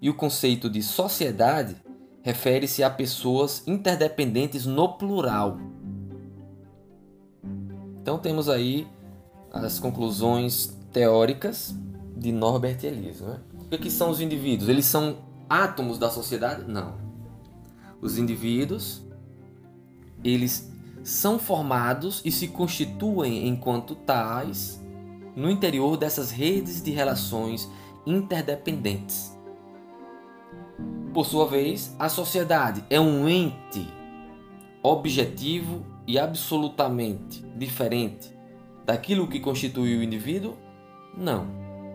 E o conceito de sociedade refere-se a pessoas interdependentes no plural. Então temos aí as conclusões teóricas de Norbert Elias. Né? O que são os indivíduos? Eles são átomos da sociedade? Não. Os indivíduos, eles são formados e se constituem enquanto tais no interior dessas redes de relações interdependentes por sua vez, a sociedade é um ente objetivo e absolutamente diferente daquilo que constitui o indivíduo? Não.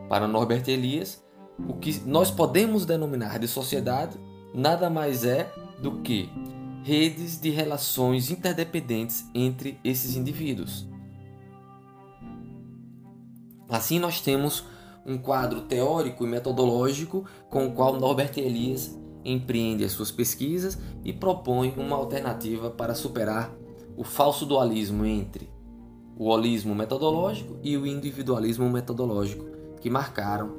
Para Norbert Elias, o que nós podemos denominar de sociedade nada mais é do que redes de relações interdependentes entre esses indivíduos. Assim, nós temos um quadro teórico e metodológico com o qual Norbert Elias empreende as suas pesquisas e propõe uma alternativa para superar o falso dualismo entre o holismo metodológico e o individualismo metodológico que marcaram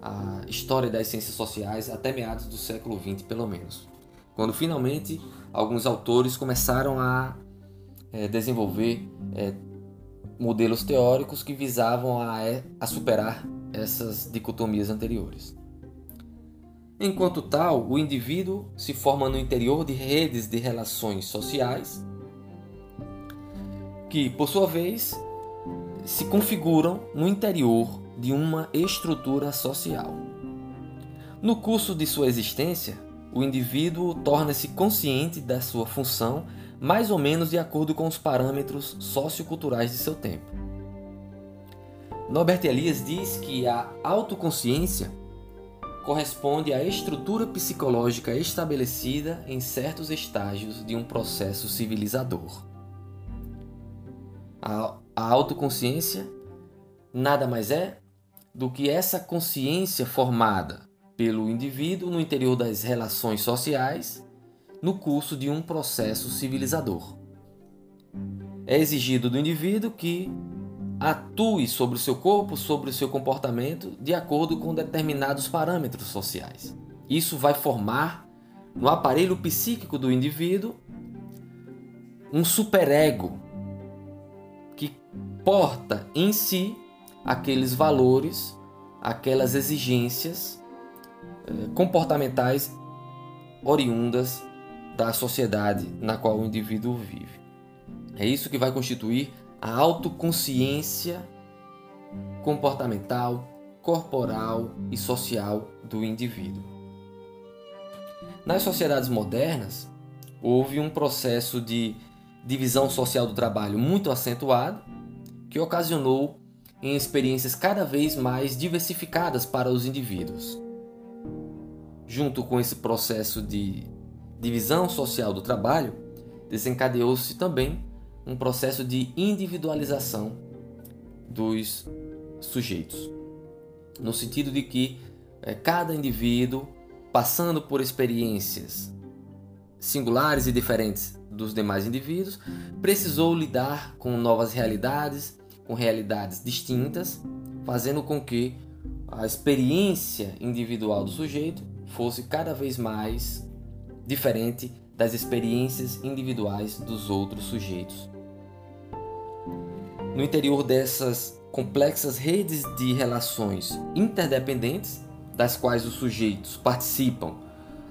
a história das ciências sociais até meados do século XX, pelo menos. Quando finalmente alguns autores começaram a é, desenvolver é, modelos teóricos que visavam a, a superar essas dicotomias anteriores. Enquanto tal, o indivíduo se forma no interior de redes de relações sociais que, por sua vez, se configuram no interior de uma estrutura social. No curso de sua existência, o indivíduo torna-se consciente da sua função mais ou menos de acordo com os parâmetros socioculturais de seu tempo. Norbert Elias diz que a autoconsciência corresponde à estrutura psicológica estabelecida em certos estágios de um processo civilizador. A, a autoconsciência nada mais é do que essa consciência formada pelo indivíduo no interior das relações sociais no curso de um processo civilizador. É exigido do indivíduo que atue sobre o seu corpo, sobre o seu comportamento, de acordo com determinados parâmetros sociais. Isso vai formar no aparelho psíquico do indivíduo um superego porta em si aqueles valores, aquelas exigências eh, comportamentais oriundas da sociedade na qual o indivíduo vive. É isso que vai constituir a autoconsciência comportamental, corporal e social do indivíduo. Nas sociedades modernas, houve um processo de divisão social do trabalho muito acentuado, que ocasionou em experiências cada vez mais diversificadas para os indivíduos. Junto com esse processo de divisão social do trabalho, desencadeou-se também um processo de individualização dos sujeitos, no sentido de que é, cada indivíduo, passando por experiências singulares e diferentes dos demais indivíduos, precisou lidar com novas realidades, com realidades distintas, fazendo com que a experiência individual do sujeito fosse cada vez mais diferente das experiências individuais dos outros sujeitos. No interior dessas complexas redes de relações interdependentes, das quais os sujeitos participam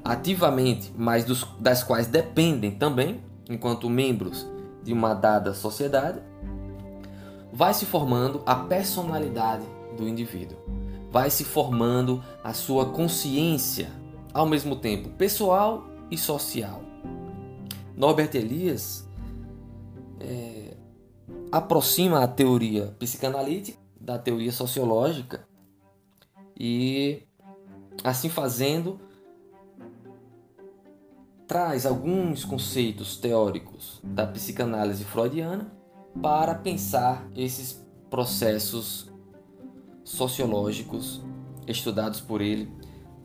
ativamente, mas dos, das quais dependem também, enquanto membros de uma dada sociedade, vai se formando a personalidade do indivíduo, vai se formando a sua consciência, ao mesmo tempo pessoal e social. Norbert Elias é, aproxima a teoria psicanalítica da teoria sociológica e, assim fazendo, traz alguns conceitos teóricos da psicanálise freudiana para pensar esses processos sociológicos estudados por ele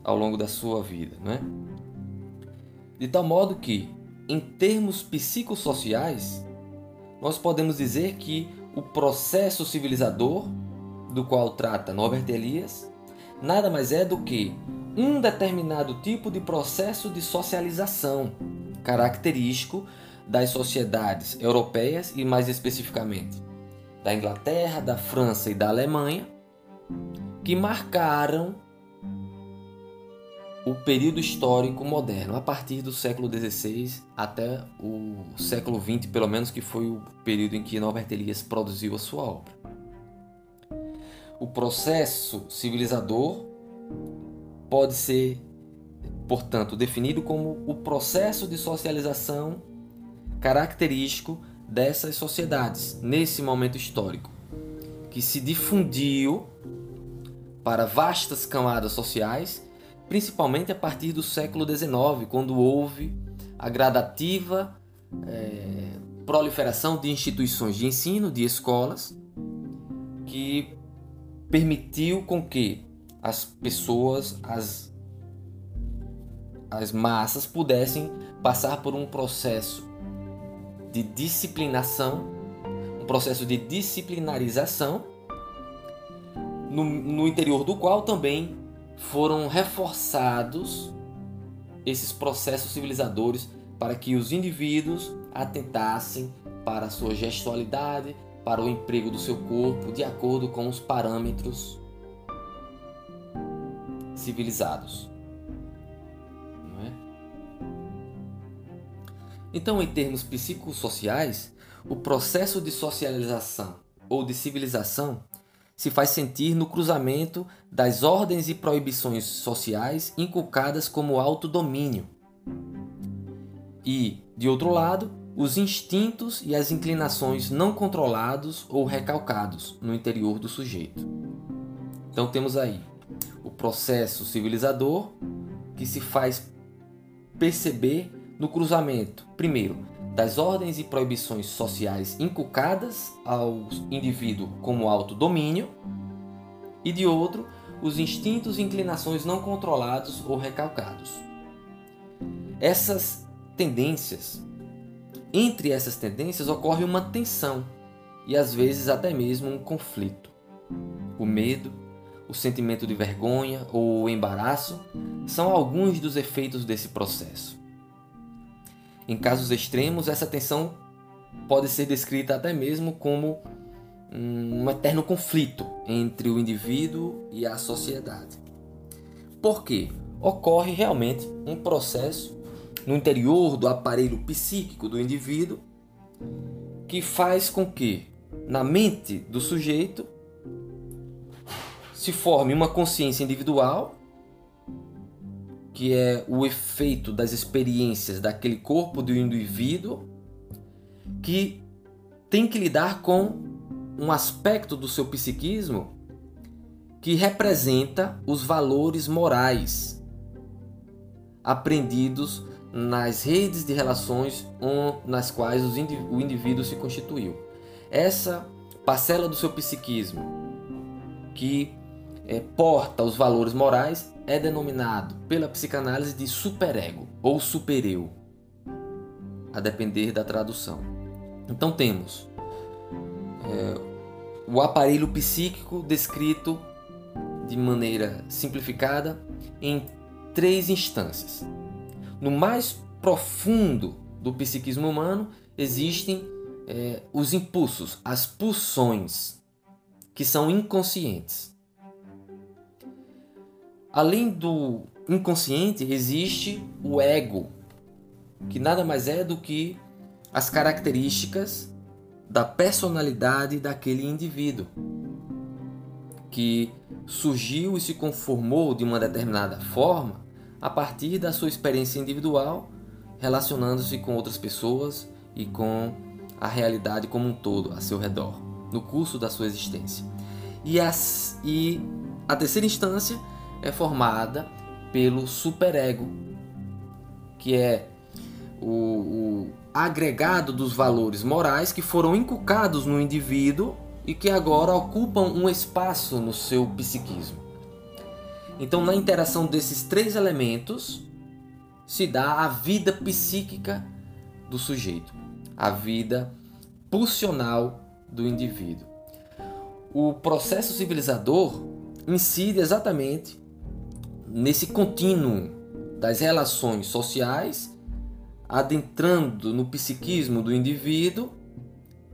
ao longo da sua vida, não é? De tal modo que, em termos psicossociais, nós podemos dizer que o processo civilizador do qual trata Norbert Elias nada mais é do que um determinado tipo de processo de socialização característico das sociedades europeias e, mais especificamente, da Inglaterra, da França e da Alemanha, que marcaram o período histórico moderno, a partir do século XVI até o século XX, pelo menos que foi o período em que Norbert Elias produziu a sua obra. O processo civilizador pode ser, portanto, definido como o processo de socialização característico dessas sociedades nesse momento histórico, que se difundiu para vastas camadas sociais, principalmente a partir do século XIX, quando houve a gradativa é, proliferação de instituições de ensino, de escolas, que permitiu com que as pessoas, as, as massas pudessem passar por um processo de disciplinação, um processo de disciplinarização, no, no interior do qual também foram reforçados esses processos civilizadores para que os indivíduos atentassem para a sua gestualidade, para o emprego do seu corpo, de acordo com os parâmetros civilizados. Então, em termos psicossociais, o processo de socialização ou de civilização se faz sentir no cruzamento das ordens e proibições sociais inculcadas como autodomínio. E, de outro lado, os instintos e as inclinações não controlados ou recalcados no interior do sujeito. Então temos aí o processo civilizador que se faz perceber no cruzamento, primeiro, das ordens e proibições sociais inculcadas ao indivíduo como autodomínio, e de outro, os instintos e inclinações não controlados ou recalcados. Essas tendências, entre essas tendências ocorre uma tensão e às vezes até mesmo um conflito. O medo, o sentimento de vergonha ou o embaraço são alguns dos efeitos desse processo. Em casos extremos, essa tensão pode ser descrita até mesmo como um eterno conflito entre o indivíduo e a sociedade. Por quê? Ocorre realmente um processo no interior do aparelho psíquico do indivíduo que faz com que na mente do sujeito se forme uma consciência individual que é o efeito das experiências daquele corpo do indivíduo que tem que lidar com um aspecto do seu psiquismo que representa os valores morais aprendidos nas redes de relações nas quais o indivíduo se constituiu. Essa parcela do seu psiquismo que é, porta os valores morais é denominado pela psicanálise de superego ou supereu, a depender da tradução. Então temos é, o aparelho psíquico descrito de maneira simplificada em três instâncias. No mais profundo do psiquismo humano existem é, os impulsos, as pulsões, que são inconscientes. Além do inconsciente, existe o ego, que nada mais é do que as características da personalidade daquele indivíduo que surgiu e se conformou de uma determinada forma a partir da sua experiência individual, relacionando-se com outras pessoas e com a realidade como um todo a seu redor, no curso da sua existência. E, as, e a terceira instância é formada pelo superego, que é o, o agregado dos valores morais que foram inculcados no indivíduo e que agora ocupam um espaço no seu psiquismo. Então, na interação desses três elementos, se dá a vida psíquica do sujeito, a vida pulsional do indivíduo. O processo civilizador incide exatamente nesse contínuo das relações sociais adentrando no psiquismo do indivíduo,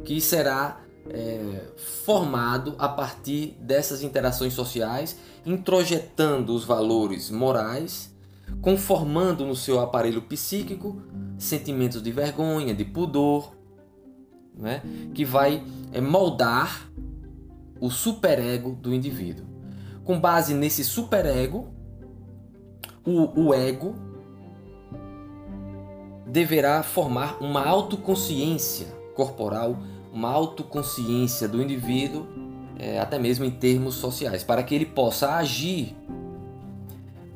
que será é, formado a partir dessas interações sociais, introjetando os valores morais, conformando no seu aparelho psíquico sentimentos de vergonha, de pudor, né, que vai é, moldar o superego do indivíduo. Com base nesse superego, o, o ego deverá formar uma autoconsciência corporal, uma autoconsciência do indivíduo, é, até mesmo em termos sociais, para que ele possa agir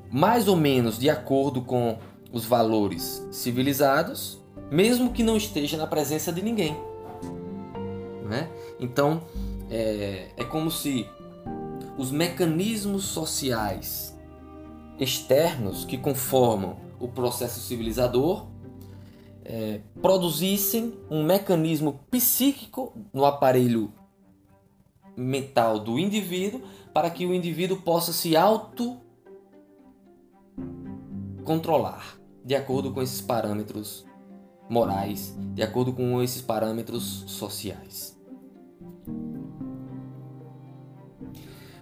mais ou menos de acordo com os valores civilizados, mesmo que não esteja na presença de ninguém. Né? Então, é, é como se os mecanismos sociais externos que conformam o processo civilizador é, produzissem um mecanismo psíquico no aparelho mental do indivíduo para que o indivíduo possa se auto controlar de acordo com esses parâmetros morais, de acordo com esses parâmetros sociais.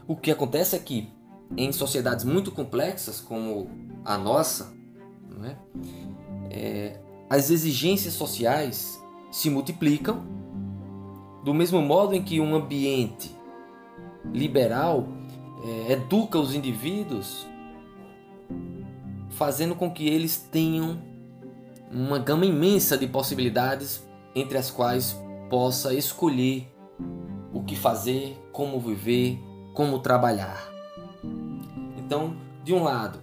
O que acontece é que em sociedades muito complexas como a nossa, não é? É, as exigências sociais se multiplicam, do mesmo modo em que um ambiente liberal é, educa os indivíduos, fazendo com que eles tenham uma gama imensa de possibilidades entre as quais possa escolher o que fazer, como viver, como trabalhar. Então, de um lado,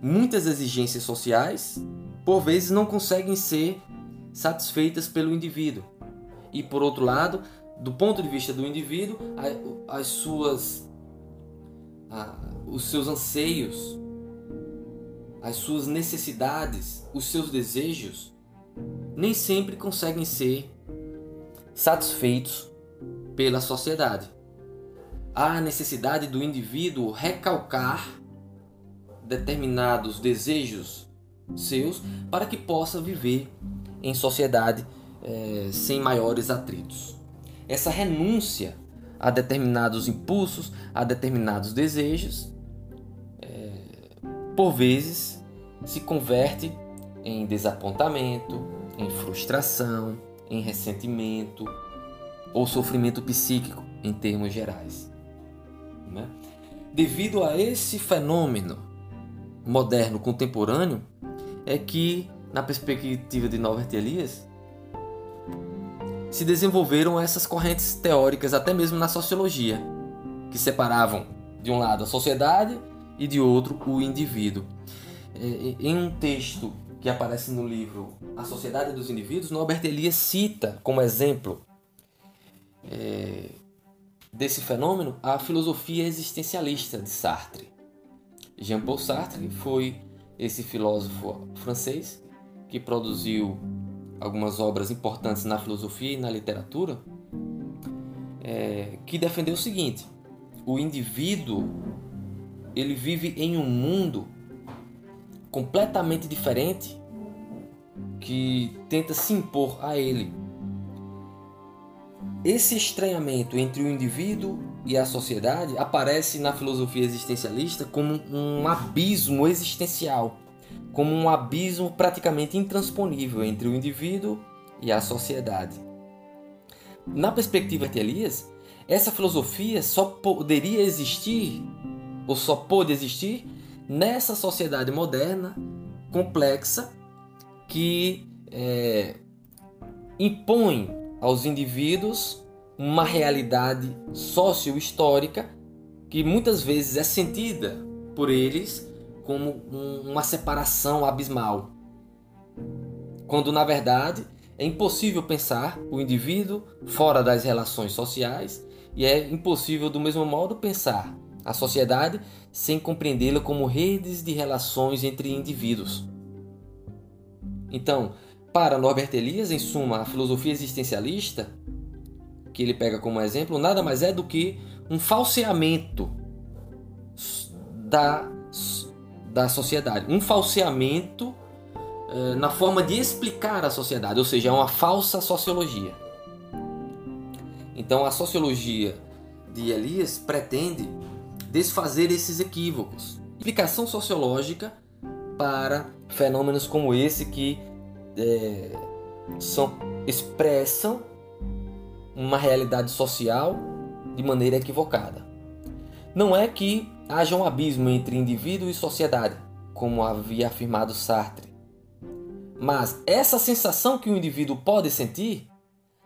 muitas exigências sociais por vezes não conseguem ser satisfeitas pelo indivíduo. E por outro lado, do ponto de vista do indivíduo, as suas os seus anseios, as suas necessidades, os seus desejos nem sempre conseguem ser satisfeitos pela sociedade. Há a necessidade do indivíduo recalcar determinados desejos seus para que possa viver em sociedade é, sem maiores atritos. Essa renúncia a determinados impulsos, a determinados desejos, é, por vezes se converte em desapontamento, em frustração, em ressentimento ou sofrimento psíquico, em termos gerais. Né? Devido a esse fenômeno moderno contemporâneo, é que, na perspectiva de Norbert Elias, se desenvolveram essas correntes teóricas, até mesmo na sociologia, que separavam de um lado a sociedade e de outro o indivíduo. É, em um texto que aparece no livro A Sociedade dos Indivíduos, Norbert Elias cita como exemplo é, desse fenômeno a filosofia existencialista de Sartre. Jean-Paul Sartre foi esse filósofo francês que produziu algumas obras importantes na filosofia e na literatura, é, que defendeu o seguinte: o indivíduo ele vive em um mundo completamente diferente que tenta se impor a ele. Esse estranhamento entre o indivíduo e a sociedade aparece na filosofia existencialista como um abismo existencial, como um abismo praticamente intransponível entre o indivíduo e a sociedade. Na perspectiva de Elias, essa filosofia só poderia existir, ou só pôde existir, nessa sociedade moderna, complexa, que é, impõe aos indivíduos uma realidade socio-histórica que muitas vezes é sentida por eles como uma separação abismal. Quando na verdade é impossível pensar o indivíduo fora das relações sociais e é impossível do mesmo modo pensar a sociedade sem compreendê-la como redes de relações entre indivíduos. Então, para Norbert Elias, em suma, a filosofia existencialista, que ele pega como exemplo, nada mais é do que um falseamento da, da sociedade. Um falseamento eh, na forma de explicar a sociedade, ou seja, é uma falsa sociologia. Então, a sociologia de Elias pretende desfazer esses equívocos. Explicação sociológica para fenômenos como esse que é, são, expressam uma realidade social de maneira equivocada. Não é que haja um abismo entre indivíduo e sociedade, como havia afirmado Sartre. Mas essa sensação que o indivíduo pode sentir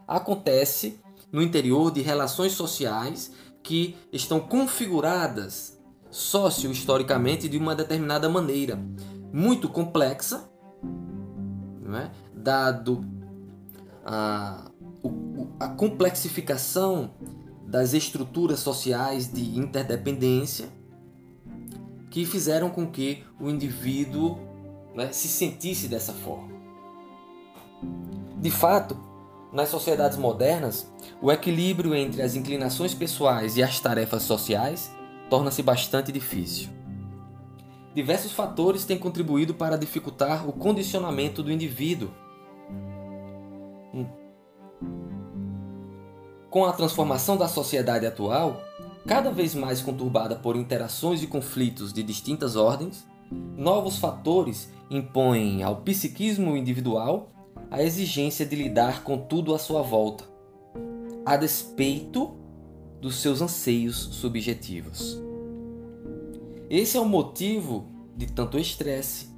acontece no interior de relações sociais que estão configuradas socio-historicamente de uma determinada maneira, muito complexa, é? dado a, a complexificação das estruturas sociais de interdependência que fizeram com que o indivíduo né, se sentisse dessa forma. De fato, nas sociedades modernas, o equilíbrio entre as inclinações pessoais e as tarefas sociais torna-se bastante difícil. Diversos fatores têm contribuído para dificultar o condicionamento do indivíduo. Com a transformação da sociedade atual, cada vez mais conturbada por interações e conflitos de distintas ordens, novos fatores impõem ao psiquismo individual a exigência de lidar com tudo à sua volta, a despeito dos seus anseios subjetivos. Esse é o motivo de tanto estresse.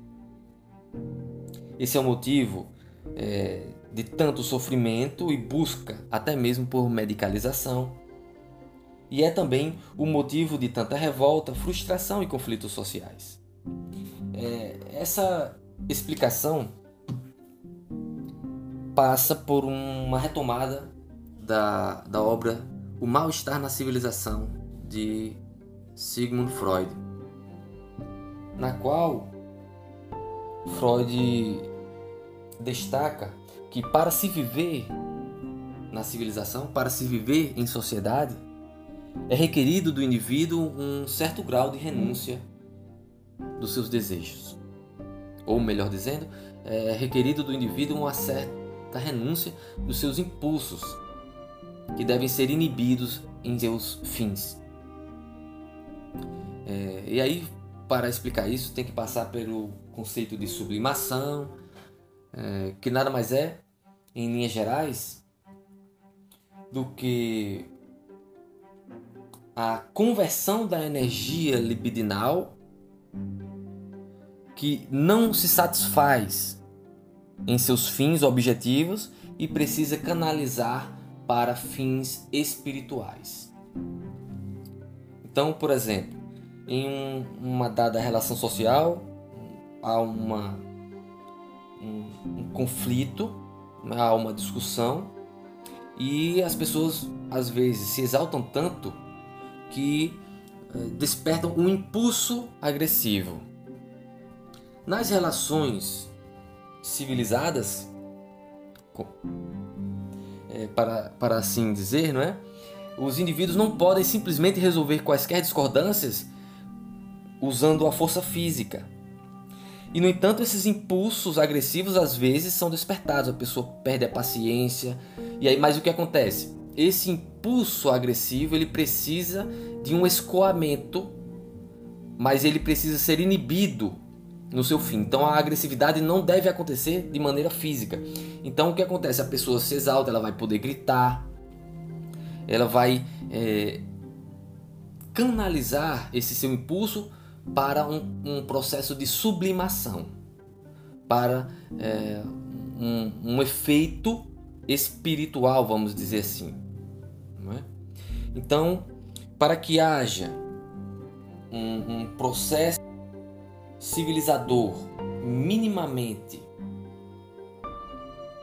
Esse é o motivo é, de tanto sofrimento e busca, até mesmo por medicalização. E é também o motivo de tanta revolta, frustração e conflitos sociais. É, essa explicação passa por uma retomada da, da obra O Mal-Estar na Civilização, de Sigmund Freud, na qual Freud destaca que para se viver na civilização, para se viver em sociedade, é requerido do indivíduo um certo grau de renúncia dos seus desejos. Ou melhor dizendo, é requerido do indivíduo uma certa renúncia dos seus impulsos, que devem ser inibidos em seus fins. É, e aí, para explicar isso, tem que passar pelo conceito de sublimação, é, que nada mais é, em linhas gerais, do que a conversão da energia libidinal que não se satisfaz em seus fins objetivos e precisa canalizar para fins espirituais. Então, por exemplo, em um, uma dada relação social há uma, um, um conflito, há uma discussão e as pessoas às vezes se exaltam tanto que eh, despertam um impulso agressivo. Nas relações civilizadas, é, para, para assim dizer, não é? Os indivíduos não podem simplesmente resolver quaisquer discordâncias usando a força física. E no entanto, esses impulsos agressivos às vezes são despertados, a pessoa perde a paciência. E aí, mas o que acontece? Esse impulso agressivo, ele precisa de um escoamento, mas ele precisa ser inibido no seu fim. Então a agressividade não deve acontecer de maneira física. Então o que acontece? A pessoa se exalta, ela vai poder gritar, ela vai é, canalizar esse seu impulso para um, um processo de sublimação, para é, um, um, efeito espiritual, vamos dizer assim. É? Então, para que haja um, um processo civilizador minimamente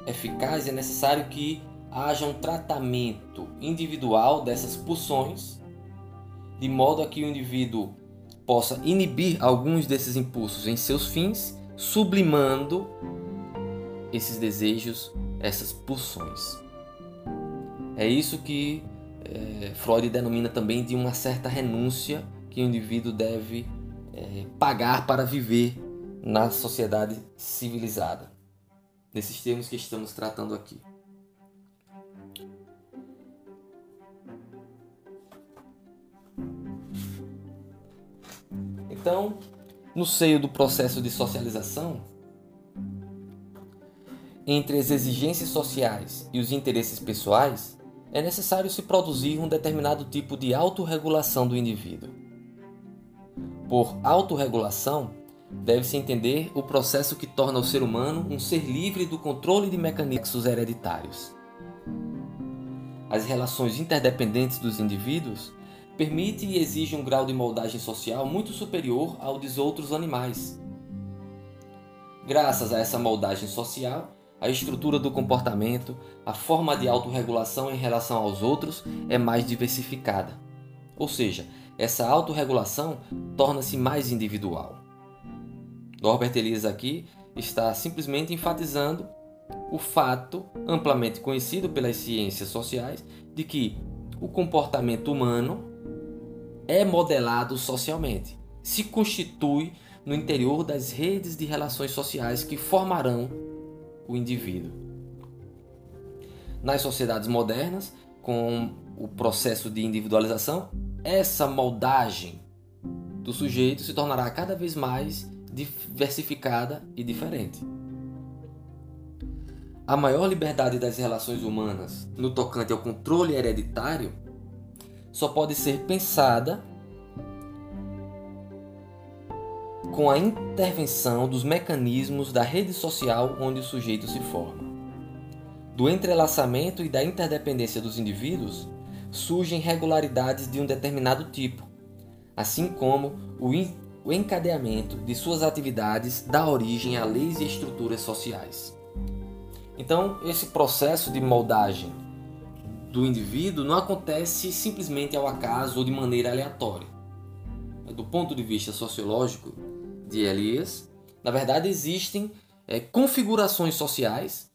eficaz, é necessário que haja um tratamento individual dessas pulsões, de modo a que o indivíduo possa inibir alguns desses impulsos em seus fins, sublimando esses desejos, essas pulsões. É isso que é, Freud denomina também de uma certa renúncia que o indivíduo deve é, pagar para viver na sociedade civilizada. Nesses termos que estamos tratando aqui. Então, no seio do processo de socialização, entre as exigências sociais e os interesses pessoais, é necessário se produzir um determinado tipo de autorregulação do indivíduo. Por autorregulação, deve-se entender o processo que torna o ser humano um ser livre do controle de mecanismos hereditários. As relações interdependentes dos indivíduos permite e exige um grau de moldagem social muito superior ao dos outros animais. Graças a essa moldagem social, a estrutura do comportamento, a forma de autorregulação em relação aos outros é mais diversificada. Ou seja, essa autorregulação torna-se mais individual. Norbert Elias aqui está simplesmente enfatizando o fato amplamente conhecido pelas ciências sociais de que o comportamento humano é modelado socialmente, se constitui no interior das redes de relações sociais que formarão o indivíduo. Nas sociedades modernas, com o processo de individualização, essa moldagem do sujeito se tornará cada vez mais diversificada e diferente. A maior liberdade das relações humanas no tocante ao controle hereditário só pode ser pensada com a intervenção dos mecanismos da rede social onde o sujeito se forma. Do entrelaçamento e da interdependência dos indivíduos surgem regularidades de um determinado tipo, assim como o encadeamento de suas atividades dá origem a leis e estruturas sociais. Então, esse processo de moldagem do indivíduo não acontece simplesmente ao acaso ou de maneira aleatória. Do ponto de vista sociológico de Elias, na verdade existem é, configurações sociais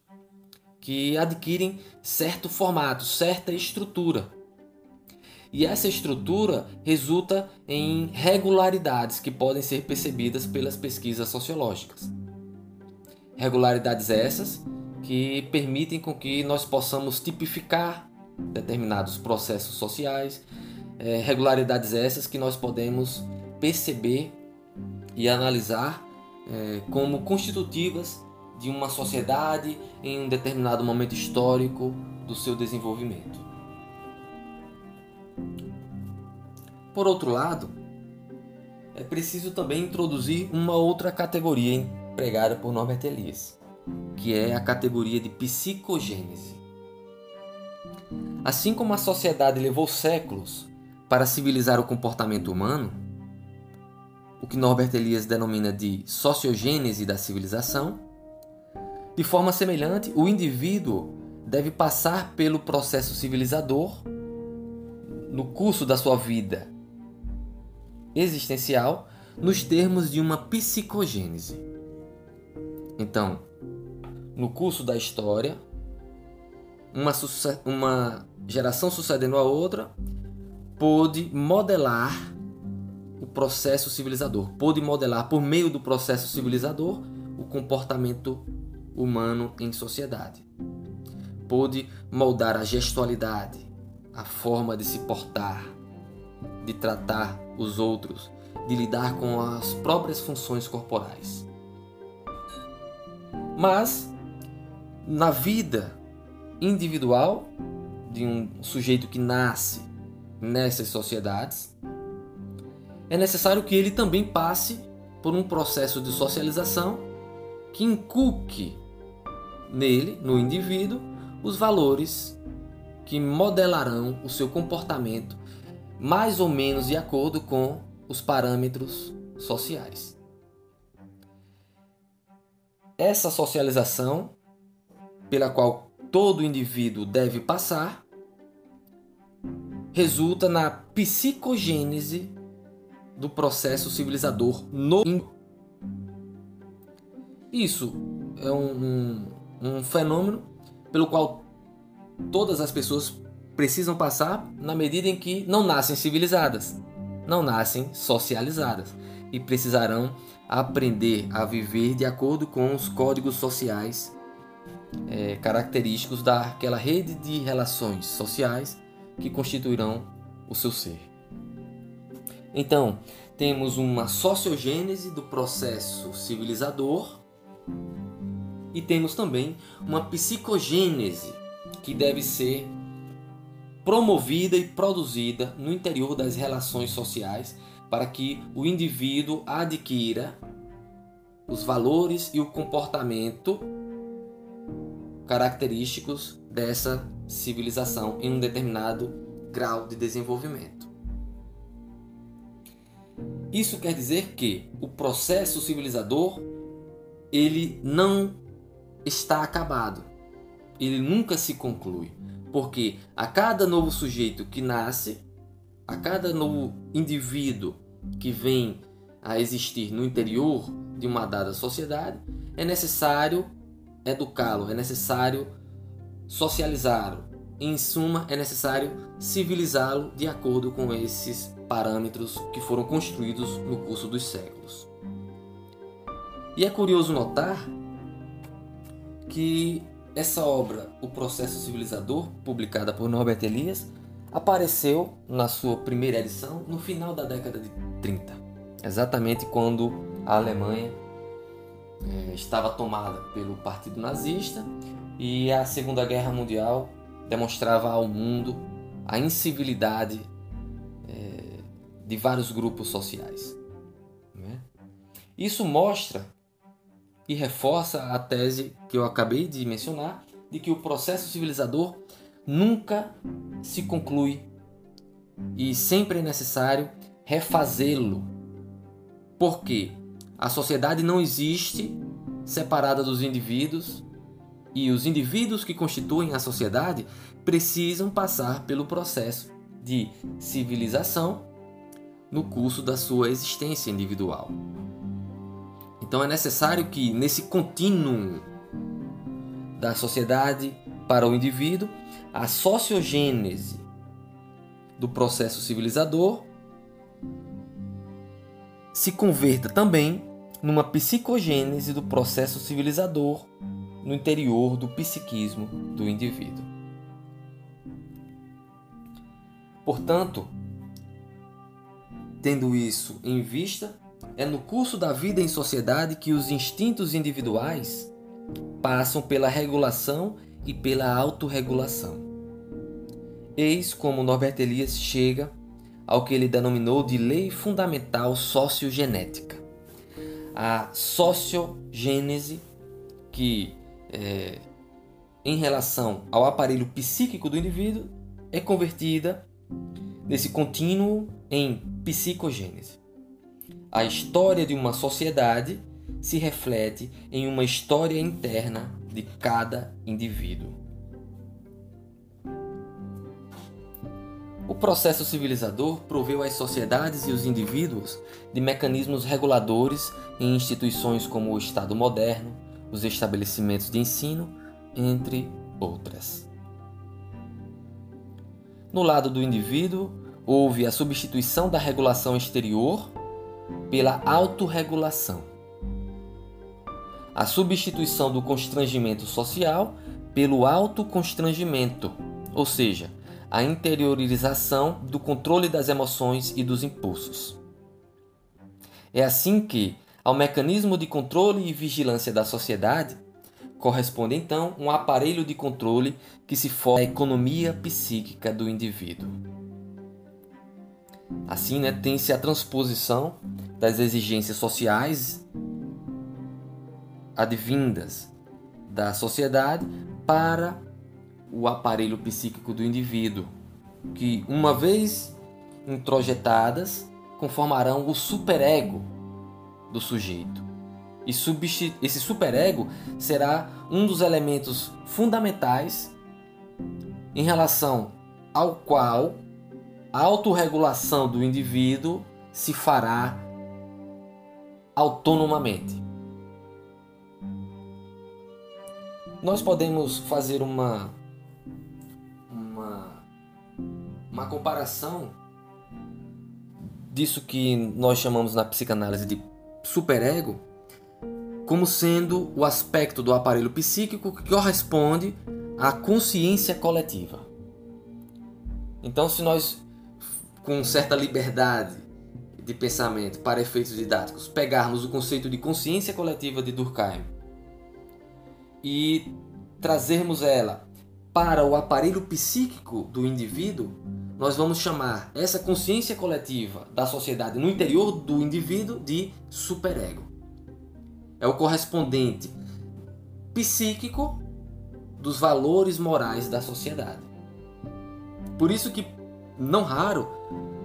que adquirem certo formato, certa estrutura. E essa estrutura resulta em regularidades que podem ser percebidas pelas pesquisas sociológicas. Regularidades essas que permitem com que nós possamos tipificar determinados processos sociais, é, regularidades essas que nós podemos perceber e analisar é, como constitutivas de uma sociedade em um determinado momento histórico do seu desenvolvimento. Por outro lado, é preciso também introduzir uma outra categoria empregada por Norbert Elias, que é a categoria de psicogênese. Assim como a sociedade levou séculos para civilizar o comportamento humano, o que Norbert Elias denomina de sociogênese da civilização, de forma semelhante, o indivíduo deve passar pelo processo civilizador no curso da sua vida existencial nos termos de uma psicogênese. Então, no curso da história, uma, uma geração sucedendo a outra pôde modelar o processo civilizador, pôde modelar por meio do processo civilizador o comportamento humano em sociedade. Pôde moldar a gestualidade, a forma de se portar, de tratar os outros, de lidar com as próprias funções corporais. Mas, na vida individual de um sujeito que nasce nessas sociedades, é necessário que ele também passe por um processo de socialização que inculque nele, no indivíduo, os valores que modelarão o seu comportamento mais ou menos de acordo com os parâmetros sociais. Essa socialização, pela qual todo indivíduo deve passar, resulta na psicogênese do processo civilizador no isso é um, um, um fenômeno pelo qual todas as pessoas precisam passar na medida em que não nascem civilizadas, não nascem socializadas e precisarão aprender a viver de acordo com os códigos sociais é, característicos daquela rede de relações sociais que constituirão o seu ser. Então, temos uma sociogênese do processo civilizador e temos também uma psicogênese que deve ser promovida e produzida no interior das relações sociais para que o indivíduo adquira os valores e o comportamento característicos dessa civilização em um determinado grau de desenvolvimento. Isso quer dizer que o processo civilizador ele não está acabado. Ele nunca se conclui. Porque a cada novo sujeito que nasce, a cada novo indivíduo que vem a existir no interior de uma dada sociedade, é necessário educá-lo, é necessário socializá-lo. Em suma, é necessário civilizá-lo de acordo com esses parâmetros que foram construídos no curso dos séculos. E é curioso notar que essa obra, O Processo Civilizador, publicada por Norbert Elias, apareceu na sua primeira edição no final da década de 30, exatamente quando a Alemanha é, estava tomada pelo Partido Nazista e a Segunda Guerra Mundial demonstrava ao mundo a incivilidade é, de vários grupos sociais. Né? Isso mostra e reforça a tese que eu acabei de mencionar de que o processo civilizador nunca se conclui e sempre é necessário refazê-lo. Porque a sociedade não existe separada dos indivíduos e os indivíduos que constituem a sociedade precisam passar pelo processo de civilização no curso da sua existência individual. Então é necessário que nesse contínuo da sociedade para o indivíduo, a sociogênese do processo civilizador se converta também numa psicogênese do processo civilizador no interior do psiquismo do indivíduo. Portanto, tendo isso em vista, é no curso da vida em sociedade que os instintos individuais passam pela regulação e pela autorregulação. Eis como Norbert Elias chega ao que ele denominou de lei fundamental sociogenética. A sociogênese, que é, em relação ao aparelho psíquico do indivíduo, é convertida nesse contínuo em psicogênese. A história de uma sociedade se reflete em uma história interna de cada indivíduo. O processo civilizador proveu às sociedades e os indivíduos de mecanismos reguladores em instituições como o Estado moderno, os estabelecimentos de ensino, entre outras. No lado do indivíduo, houve a substituição da regulação exterior pela autorregulação, a substituição do constrangimento social pelo autoconstrangimento, ou seja, a interiorização do controle das emoções e dos impulsos. É assim que, ao mecanismo de controle e vigilância da sociedade, corresponde então um aparelho de controle que se forma a economia psíquica do indivíduo. Assim, né, tem-se a transposição das exigências sociais advindas da sociedade para o aparelho psíquico do indivíduo, que, uma vez introjetadas, conformarão o superego do sujeito. E esse superego será um dos elementos fundamentais em relação ao qual a autorregulação do indivíduo se fará autonomamente. Nós podemos fazer uma uma comparação disso que nós chamamos na psicanálise de superego como sendo o aspecto do aparelho psíquico que corresponde à consciência coletiva. Então, se nós, com certa liberdade de pensamento para efeitos didáticos, pegarmos o conceito de consciência coletiva de Durkheim e trazermos ela para o aparelho psíquico do indivíduo, nós vamos chamar essa consciência coletiva da sociedade no interior do indivíduo de superego. É o correspondente psíquico dos valores morais da sociedade. Por isso que, não raro,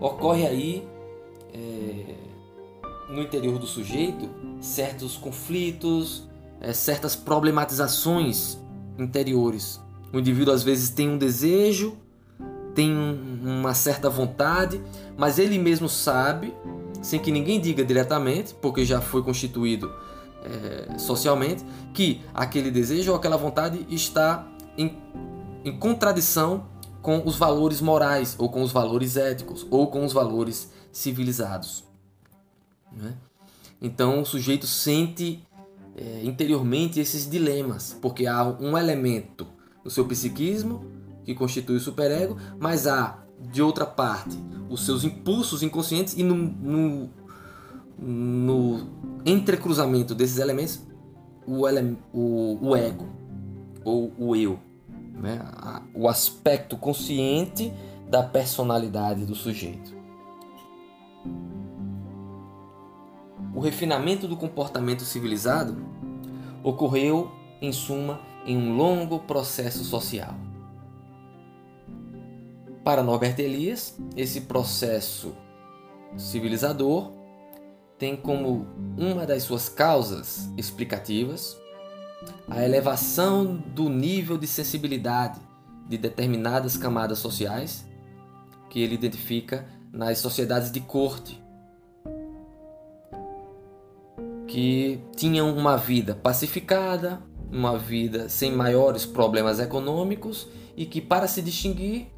ocorre aí é, no interior do sujeito certos conflitos, é, certas problematizações interiores. O indivíduo às vezes tem um desejo tem uma certa vontade, mas ele mesmo sabe, sem que ninguém diga diretamente, porque já foi constituído é, socialmente, que aquele desejo ou aquela vontade está em, em contradição com os valores morais, ou com os valores éticos, ou com os valores civilizados. Né? Então o sujeito sente é, interiormente esses dilemas, porque há um elemento no seu psiquismo que constitui o superego, mas há, de outra parte, os seus impulsos inconscientes e no, no, no entrecruzamento desses elementos, o, ele, o, o ego, ou o eu, né? o aspecto consciente da personalidade do sujeito. O refinamento do comportamento civilizado ocorreu, em suma, em um longo processo social. Para Norbert Elias, esse processo civilizador tem como uma das suas causas explicativas a elevação do nível de sensibilidade de determinadas camadas sociais que ele identifica nas sociedades de corte, que tinham uma vida pacificada, uma vida sem maiores problemas econômicos e que, para se distinguir,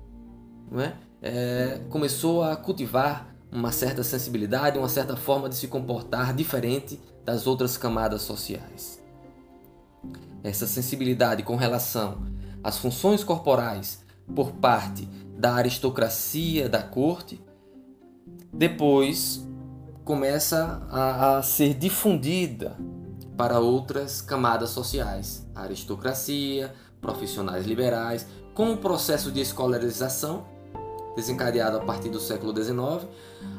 é? É, começou a cultivar uma certa sensibilidade, uma certa forma de se comportar diferente das outras camadas sociais. Essa sensibilidade com relação às funções corporais por parte da aristocracia da corte, depois começa a, a ser difundida para outras camadas sociais, aristocracia, profissionais liberais, com o processo de escolarização desencadeado a partir do século XIX,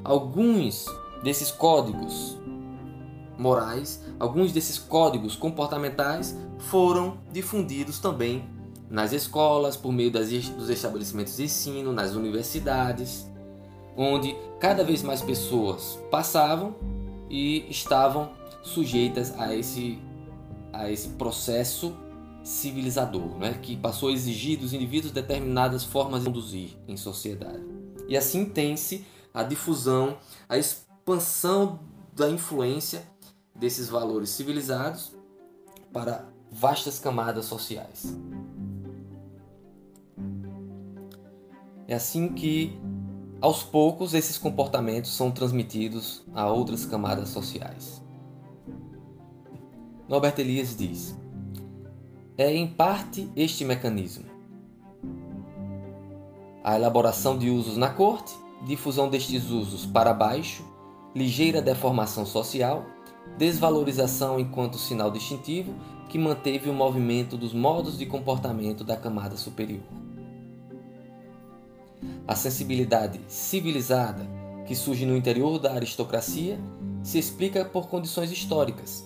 alguns desses códigos morais, alguns desses códigos comportamentais foram difundidos também nas escolas, por meio das, dos estabelecimentos de ensino, nas universidades, onde cada vez mais pessoas passavam e estavam sujeitas a esse, a esse processo civilizador, né, que passou a exigir dos indivíduos determinadas formas de conduzir em sociedade. E assim tem-se a difusão, a expansão da influência desses valores civilizados para vastas camadas sociais. É assim que, aos poucos, esses comportamentos são transmitidos a outras camadas sociais. Norbert Elias diz: é em parte este mecanismo. A elaboração de usos na corte, difusão destes usos para baixo, ligeira deformação social, desvalorização enquanto sinal distintivo que manteve o movimento dos modos de comportamento da camada superior. A sensibilidade civilizada que surge no interior da aristocracia se explica por condições históricas.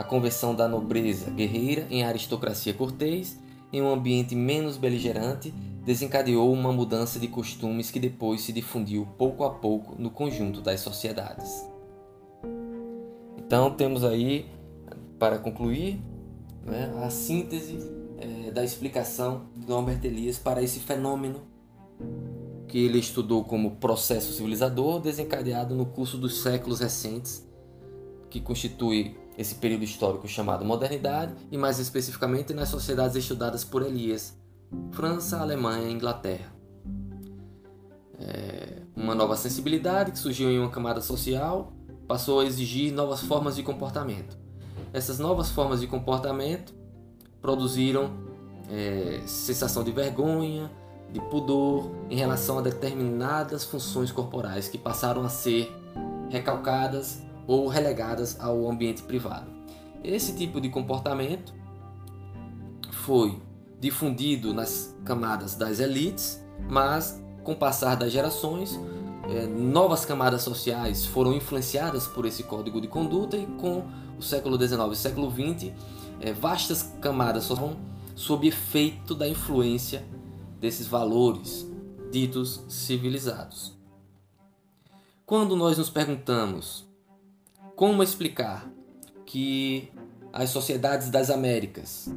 A conversão da nobreza guerreira em aristocracia cortês, em um ambiente menos beligerante, desencadeou uma mudança de costumes que depois se difundiu pouco a pouco no conjunto das sociedades. Então temos aí, para concluir, né, a síntese é, da explicação de Norbert Elias para esse fenômeno que ele estudou como processo civilizador desencadeado no curso dos séculos recentes, que constitui esse período histórico chamado modernidade e mais especificamente nas sociedades estudadas por Elias, França, Alemanha e Inglaterra. É uma nova sensibilidade que surgiu em uma camada social passou a exigir novas formas de comportamento. Essas novas formas de comportamento produziram é, sensação de vergonha, de pudor em relação a determinadas funções corporais que passaram a ser recalcadas ou relegadas ao ambiente privado. Esse tipo de comportamento foi difundido nas camadas das elites, mas com o passar das gerações, é, novas camadas sociais foram influenciadas por esse código de conduta e com o século XIX e século XX, é, vastas camadas foram sob efeito da influência desses valores ditos civilizados. Quando nós nos perguntamos como explicar que as sociedades das Américas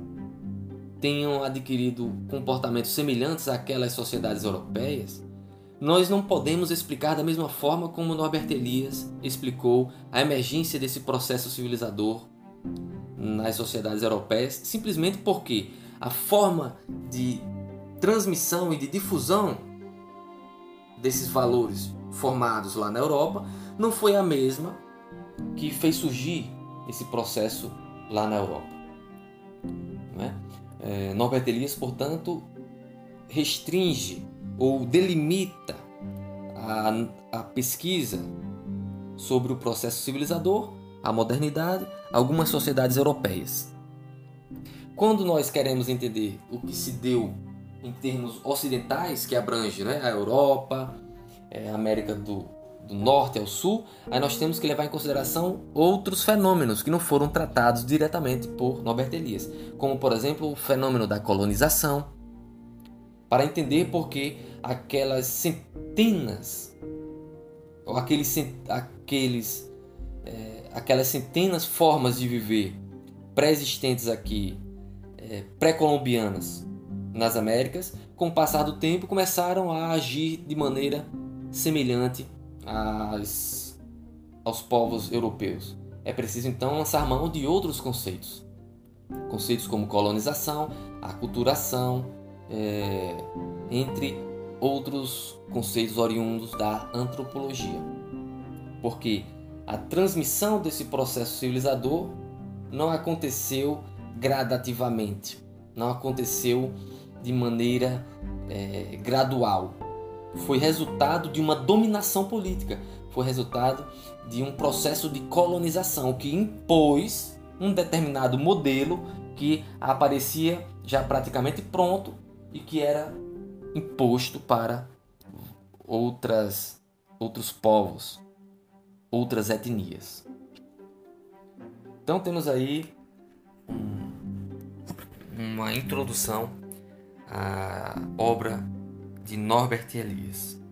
tenham adquirido comportamentos semelhantes àquelas sociedades europeias, nós não podemos explicar da mesma forma como Norbert Elias explicou a emergência desse processo civilizador nas sociedades europeias, simplesmente porque a forma de transmissão e de difusão desses valores formados lá na Europa não foi a mesma que fez surgir esse processo lá na Europa. Né? É, Norbert Elias, portanto, restringe ou delimita a, a pesquisa sobre o processo civilizador, a modernidade, algumas sociedades europeias. Quando nós queremos entender o que se deu em termos ocidentais, que abrange né, a Europa, é, a América do, do Norte ao Sul, aí nós temos que levar em consideração outros fenômenos que não foram tratados diretamente por Norbert Elias, como por exemplo o fenômeno da colonização, para entender por que aquelas centenas, ou aqueles, aqueles, é, aquelas centenas formas de viver pré-existentes aqui, é, pré-colombianas, nas Américas, com o passar do tempo, começaram a agir de maneira semelhante aos povos europeus. É preciso então lançar mão de outros conceitos. Conceitos como colonização, aculturação, é, entre outros conceitos oriundos da antropologia. Porque a transmissão desse processo civilizador não aconteceu gradativamente, não aconteceu de maneira é, gradual. Foi resultado de uma dominação política, foi resultado de um processo de colonização que impôs um determinado modelo que aparecia já praticamente pronto e que era imposto para outras outros povos, outras etnias. Então temos aí uma introdução à obra de Norbert Elias.